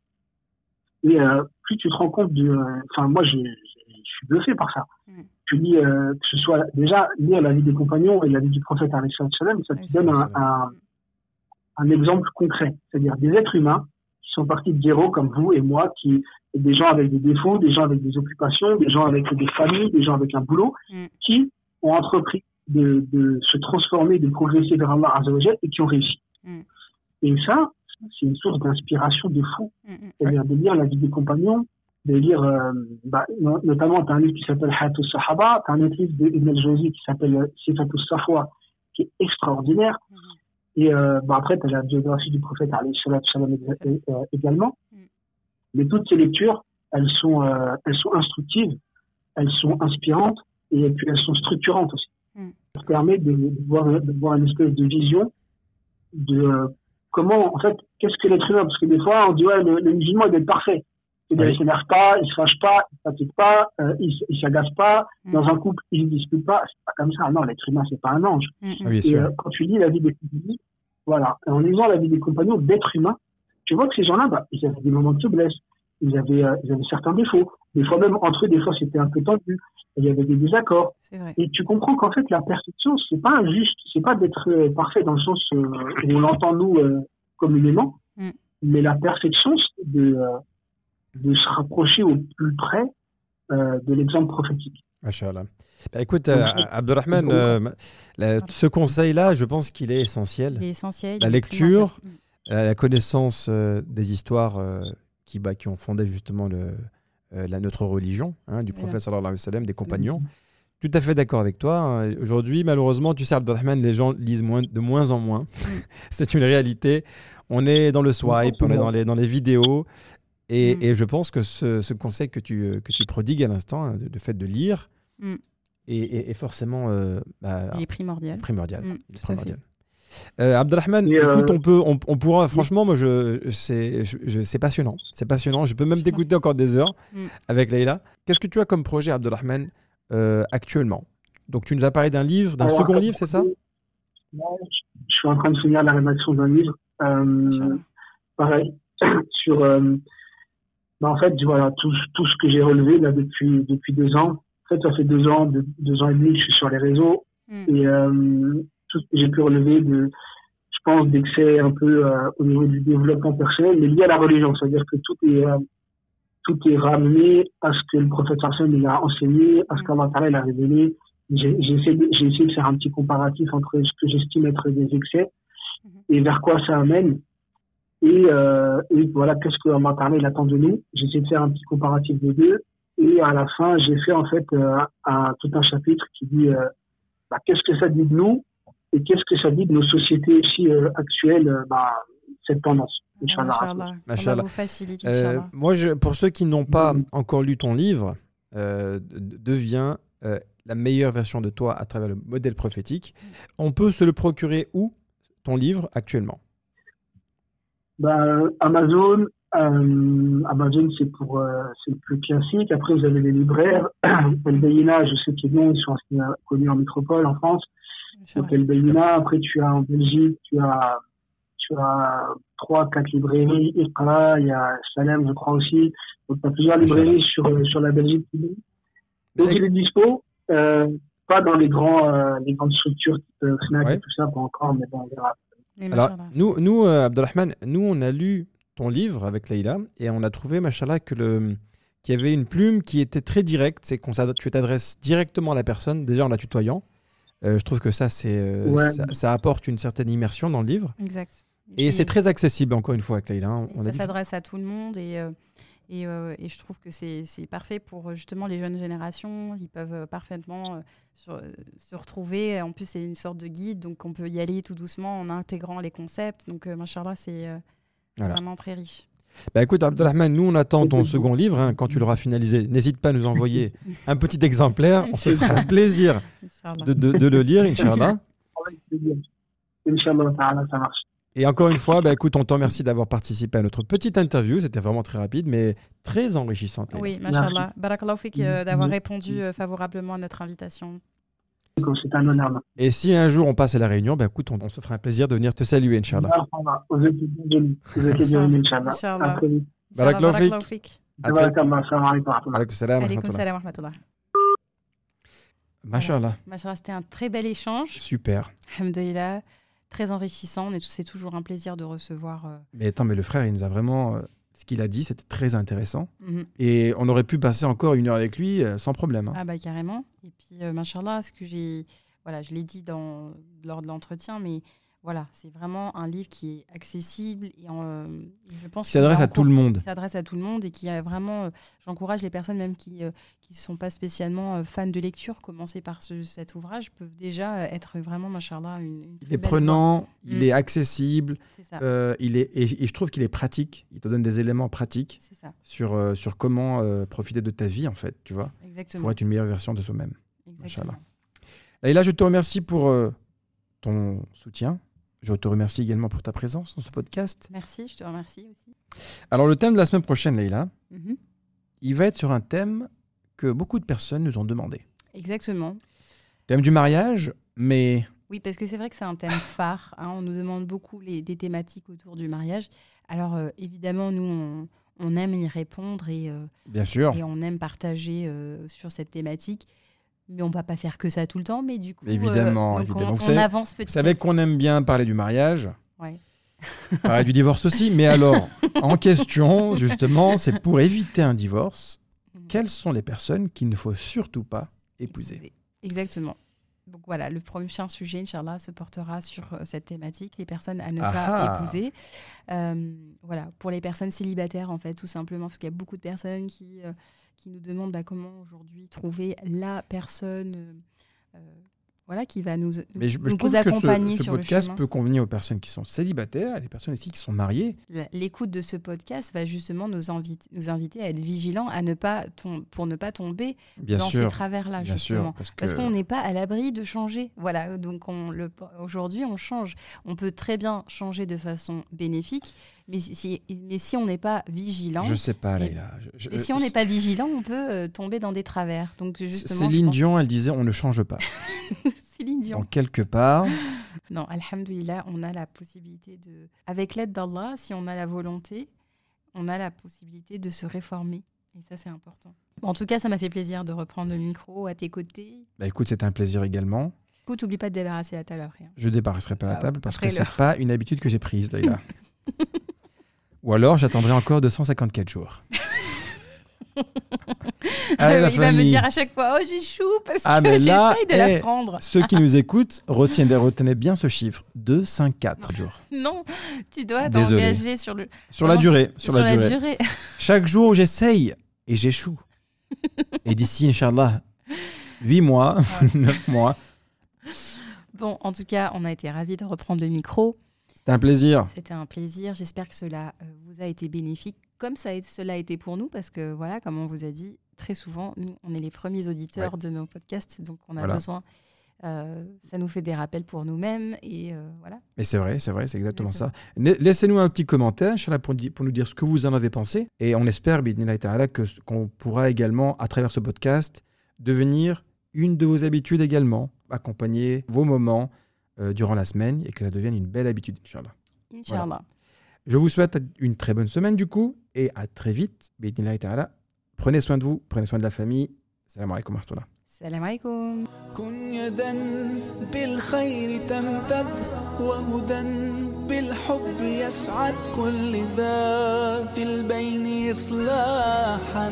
et euh, plus tu te rends compte de, euh, enfin moi je, je, je suis bluffé par ça. Tu lis, euh, que ce soit déjà lire la vie des compagnons et la vie du prophète ça te donne un, un, un exemple concret, c'est-à-dire des êtres humains qui sont partis de zéro comme vous et moi, qui des gens avec des défauts, des gens avec des occupations, des gens avec des familles, des gens avec un boulot, Mm. qui ont entrepris de, de se transformer, de progresser vers Allah Azzawajal et qui ont réussi. Mm. Et ça, c'est une source d'inspiration de fou. Mm, mm. C'est-à-dire de lire la vie des compagnons, de lire, euh, bah, no- notamment, tu as un livre qui s'appelle Hayatou Sahaba, tu as un autre livre d'Ibn al-Jawzi qui s'appelle euh, Sifatou Safwa, qui est extraordinaire. Mhm. Et euh, bah, après, tu as la biographie du prophète euh, également. Mm. Mais toutes ces lectures, elles sont, euh, elles sont instructives, elles sont inspirantes et puis elles sont structurantes aussi. Mm. Ça permet de, de, voir, de voir une espèce de vision de comment, en fait, qu'est-ce que l'être humain Parce que des fois, on dit, ouais, le, le musulman, il être parfait. C'est-à-dire, Oui. Il s'énerve pas, il se fâche pas, il fatigue pas, euh, il, s- il s'agace pas. Mm. Dans un couple, il ne dispute pas. C'est pas comme ça. Non, l'être humain, c'est pas un ange. Mm. Ah, bien Et sûr. euh, quand tu lis la vie des compagnons, voilà, en lisant la vie des compagnons d'êtres humains, tu vois que ces gens-là, bah, ils avaient des moments de faiblesse, ils avaient, euh, ils avaient certains défauts. Des fois même entre eux, des fois c'était un peu tendu. Il y avait des désaccords. Et tu comprends qu'en fait la perfection, c'est pas juste, c'est pas d'être euh, parfait dans le sens euh, où on l'entend nous euh, communément, Mm. mais la perfection, c'est de, euh, de se rapprocher au plus près euh, de l'exemple prophétique. Machallah. Bah, écoute, euh, Abdelrahman, euh, la- ce conseil-là, je pense qu'il est essentiel. Il est essentiel. La lecture. Euh, la connaissance euh, des histoires euh, qui, bah, qui ont fondé justement le, euh, la, notre religion, hein, du prophète sallallahu alayhi wa sallam, des compagnons. Tout à fait d'accord avec toi. hein. Aujourd'hui, malheureusement, tu sais, Abdelrahman, les gens lisent moins, de moins en moins. C'est une réalité. On est dans le swipe, on est dans les, dans les vidéos. Et, Mm. et je pense que ce, ce conseil que tu, euh, que tu prodigues à l'instant, hein, de, de fait de lire, Mm. est, est- est forcément euh, bah, Il est primordial. primordial. Mm, à primordial. Euh, Abdelrahman, Et, euh, écoute, on peut, on, on pourra, franchement, moi, je, c'est, je- je- c'est passionnant. C'est passionnant. Je peux même t'écouter encore des heures Mm. avec Leïla. Qu'est-ce que tu as comme projet, Abdelrahman, euh, actuellement? Donc, tu nous as parlé d'un livre, d'un second livre, c'est ça? je- suis en train de finir la rédaction d'un livre. Euh, pareil, sur euh, bah, en fait voilà tout, tout ce que j'ai relevé là depuis depuis deux ans. En fait, ça fait deux ans, deux, deux ans et demi que je suis sur les réseaux Mm. et euh, tout ce que j'ai pu relever de, je pense, d'excès un peu euh, au niveau du développement personnel, mais lié à la religion, c'est-à-dire que tout est euh, tout est ramené à ce que le prophète il a enseigné, à ce Mm. qu'Allah il a révélé. J'ai essayé, essayé de faire un petit comparatif entre ce que j'estime être des excès Mhm. et vers quoi ça amène. Et, euh, et voilà, qu'est-ce que il attend de nous? J'ai essayé de faire un petit comparatif des deux. Et à la fin, j'ai fait en fait euh, un, tout un chapitre qui dit euh, bah, qu'est-ce que ça dit de nous? Et qu'est-ce que ça dit de nos sociétés aussi euh, actuelles, bah, cette tendance? Inch'Allah. Inch'Allah. Vous facilite, Euh, Inch'Allah. moi, je, pour ceux qui n'ont pas Mhm. encore lu ton livre, euh, de- deviens euh, la meilleure version de toi à travers le modèle prophétique. On peut se le procurer où ton livre actuellement? Bah, Amazon, euh, Amazon c'est pour euh, c'est le plus classique. Après vous avez les libraires. El Bayina, je sais qu'ils bien, ils sont assez euh, connus en métropole en France. Donc El Bayina. Après tu as en Belgique, tu as tu as trois quatre librairies. Iqra, il y a Salem, je crois aussi. Donc tu as plusieurs librairies sur euh, sur la Belgique. Donc il est dispo. Euh, pas dans les grands euh, les grandes structures type euh, Fnac Ouais. et tout ça pas encore, mais bon on verra. Alors, nous, nous euh, Abdelrahman, nous, on a lu ton livre avec Leïla et on a trouvé, machallah, que le qu'il y avait une plume qui était très directe, c'est qu'on tu t'adresses directement à la personne, déjà en la tutoyant. Euh, je trouve que ça, c'est, euh, Ouais. ça, ça apporte une certaine immersion dans le livre. Exact. Et c'est très accessible, encore une fois, avec Leïla. hein. On ça s'adresse à tout le monde et, euh, et, euh, et je trouve que c'est parfait pour euh, justement les jeunes générations. Ils peuvent euh, parfaitement sur- se retrouver. En plus, c'est une sorte de guide, donc on peut y aller tout doucement en intégrant les concepts. Donc, euh, machallah, c'est euh, Voilà. vraiment très riche. Bah écoute, Abdelrahman, nous on attend ton second livre. hein. Quand tu l'auras finalisé, n'hésite pas à nous envoyer un petit exemplaire. On se fera un plaisir de, de- de le lire, Inch'Allah. Avec plaisir. Inch'Allah ça marche. Et encore une fois, bah écoute, on te remercie d'avoir participé à notre petite interview. C'était vraiment très rapide, mais très enrichissante. Oui, machallah. Barakallahu fik euh, d'avoir Mhm. répondu euh, favorablement à notre invitation. C'est un honneur. Et si un jour on passe à la réunion, bah écoute, on, on se fera un plaisir de venir te saluer, Inch'Allah. Bienvenus, Inch'Allah. Barakallahu fik. Alaykoum salam wa rahmatullah. Machallah. Machallah, c'était un très bel échange. Super. Alhamdulillah, très enrichissant. On est- C'est toujours un plaisir de recevoir. euh, Mais attends, mais le frère, il nous a vraiment. euh, ce qu'il a dit, c'était très intéressant. mhm. Et on aurait pu passer encore une heure avec lui euh, sans problème. hein. Ah bah carrément. Et puis, machallah, ce que j'ai, voilà, je l'ai dit dans, lors de l'entretien, mais voilà, c'est vraiment un livre qui est accessible et, en, euh, je pense Qui s'adresse à tout le monde. qui s'adresse à tout le monde et qui a vraiment, euh, j'encourage les personnes même qui ne sont pas spécialement euh, fans de lecture, commencer par ce- cet ouvrage, peuvent déjà euh, être vraiment, machallah, une, une Il est prenant, il est accessible, euh, il est, et, et je trouve qu'il est pratique. Il te donne des éléments pratiques sur, euh, sur comment euh, profiter de ta vie, en fait, tu vois, exactement. pour être une meilleure version de soi-même. exactement. Et là, je te remercie pour euh, ton soutien. Je te remercie également pour ta présence dans ce podcast. Merci, je te remercie aussi. Alors, le thème de la semaine prochaine, Leïla, Mhm. il va être sur un thème que beaucoup de personnes nous ont demandé. Exactement. Thème du mariage, mais Oui, parce que c'est vrai que c'est un thème phare. hein. on nous demande beaucoup les, des thématiques autour du mariage. Alors, euh, évidemment, nous, on, on aime y répondre et, euh, bien sûr, et on aime partager euh, sur cette thématique. Mais on ne va pas faire que ça tout le temps. Mais du coup, euh, Évidemment, évidemment. on, Vous on savez- avance petit vous savez qu'on aime bien parler du mariage, Ouais. parler du divorce aussi, mais alors, en question, justement, c'est pour éviter un divorce, Mhm. quelles sont les personnes qu'il ne faut surtout pas épouser? Exactement. Donc voilà, le prochain sujet, Inch'Allah, se portera sur euh, cette thématique, les personnes à ne Ah pas ah. épouser. Euh, voilà, pour les personnes célibataires, en fait, tout simplement, parce qu'il y a beaucoup de personnes qui, euh, qui nous demandent bah, comment aujourd'hui trouver la personne euh, euh, voilà, qui va nous, Mais je, je nous trouve que accompagner ce, ce sur le podcast peut convenir aux personnes qui sont célibataires et les personnes aussi qui sont mariées. L'écoute de ce podcast va justement nous inviter, nous inviter à être vigilants à ne pas tom- pour ne pas tomber Bien dans sûr, ces travers-là, justement. sûr, parce qu'on n'est pas à l'abri de changer. Voilà, donc aujourd'hui, on change. On peut très bien changer de façon bénéfique, mais si, mais si on n'est pas vigilant, je sais pas, Leïla. Je- je- et si on n'est pas vigilant, on peut euh, tomber dans des travers. Donc justement, Céline pense- Dion, elle disait on ne change pas. Céline Dion. Donc quelque part, Non, alhamdoulilah, on a la possibilité de, avec l'aide d'Allah, si on a la volonté, on a la possibilité de se réformer. Et ça, c'est important. En tout cas, ça m'a fait plaisir de reprendre le micro à tes côtés. Bah écoute, c'était un plaisir également. Écoute, n'oublie pas de débarrasser la table après. hein. Je débarrasserai pas la Ah, table parce que c'est pas une habitude que j'ai prise, Leïla. Ou alors, j'attendrai encore 254 jours. Allez, la il va me dire à chaque fois, oh, j'échoue parce Ah, que j'essaye de eh, la prendre. Ceux qui nous écoutent, retiennent, retenez bien ce chiffre. 254 jours. Non, tu dois t'engager sur le Sur la durée. Sur, la, durée. Chaque jour, j'essaye et j'échoue. et d'ici, Inch'Allah, 8 mois, 9 mois, Bon, en tout cas, on a été ravis de reprendre le micro. C'était un plaisir. C'était un plaisir. J'espère que cela euh, vous a été bénéfique, comme ça a été- cela a été pour nous, parce que voilà, comme on vous a dit, très souvent, nous, on est les premiers auditeurs de nos podcasts, donc on a Voilà. besoin. euh, ça nous fait des rappels pour nous-mêmes et euh, voilà. Mais c'est vrai, c'est vrai, c'est exactement Exactement. ça. Laissez-nous un petit commentaire, Inch'Allah, pour, nous dire ce que vous en avez pensé. Et on espère, bidnillahi ta'ala, qu'on pourra également, à travers ce podcast, devenir une de vos habitudes également, accompagner vos moments euh, durant la semaine et que ça devienne une belle habitude, Inch'Allah. Inch'Allah. Je vous souhaite une très bonne semaine du coup et à très vite. Bidnillahi ta'ala. Prenez soin de vous, prenez soin de la famille. Salam alaikum wa rahmatullah. Salam alaikum. كن يدا بالخير تمتد وهدى بالحب يسعد كل ذات البين إصلاحا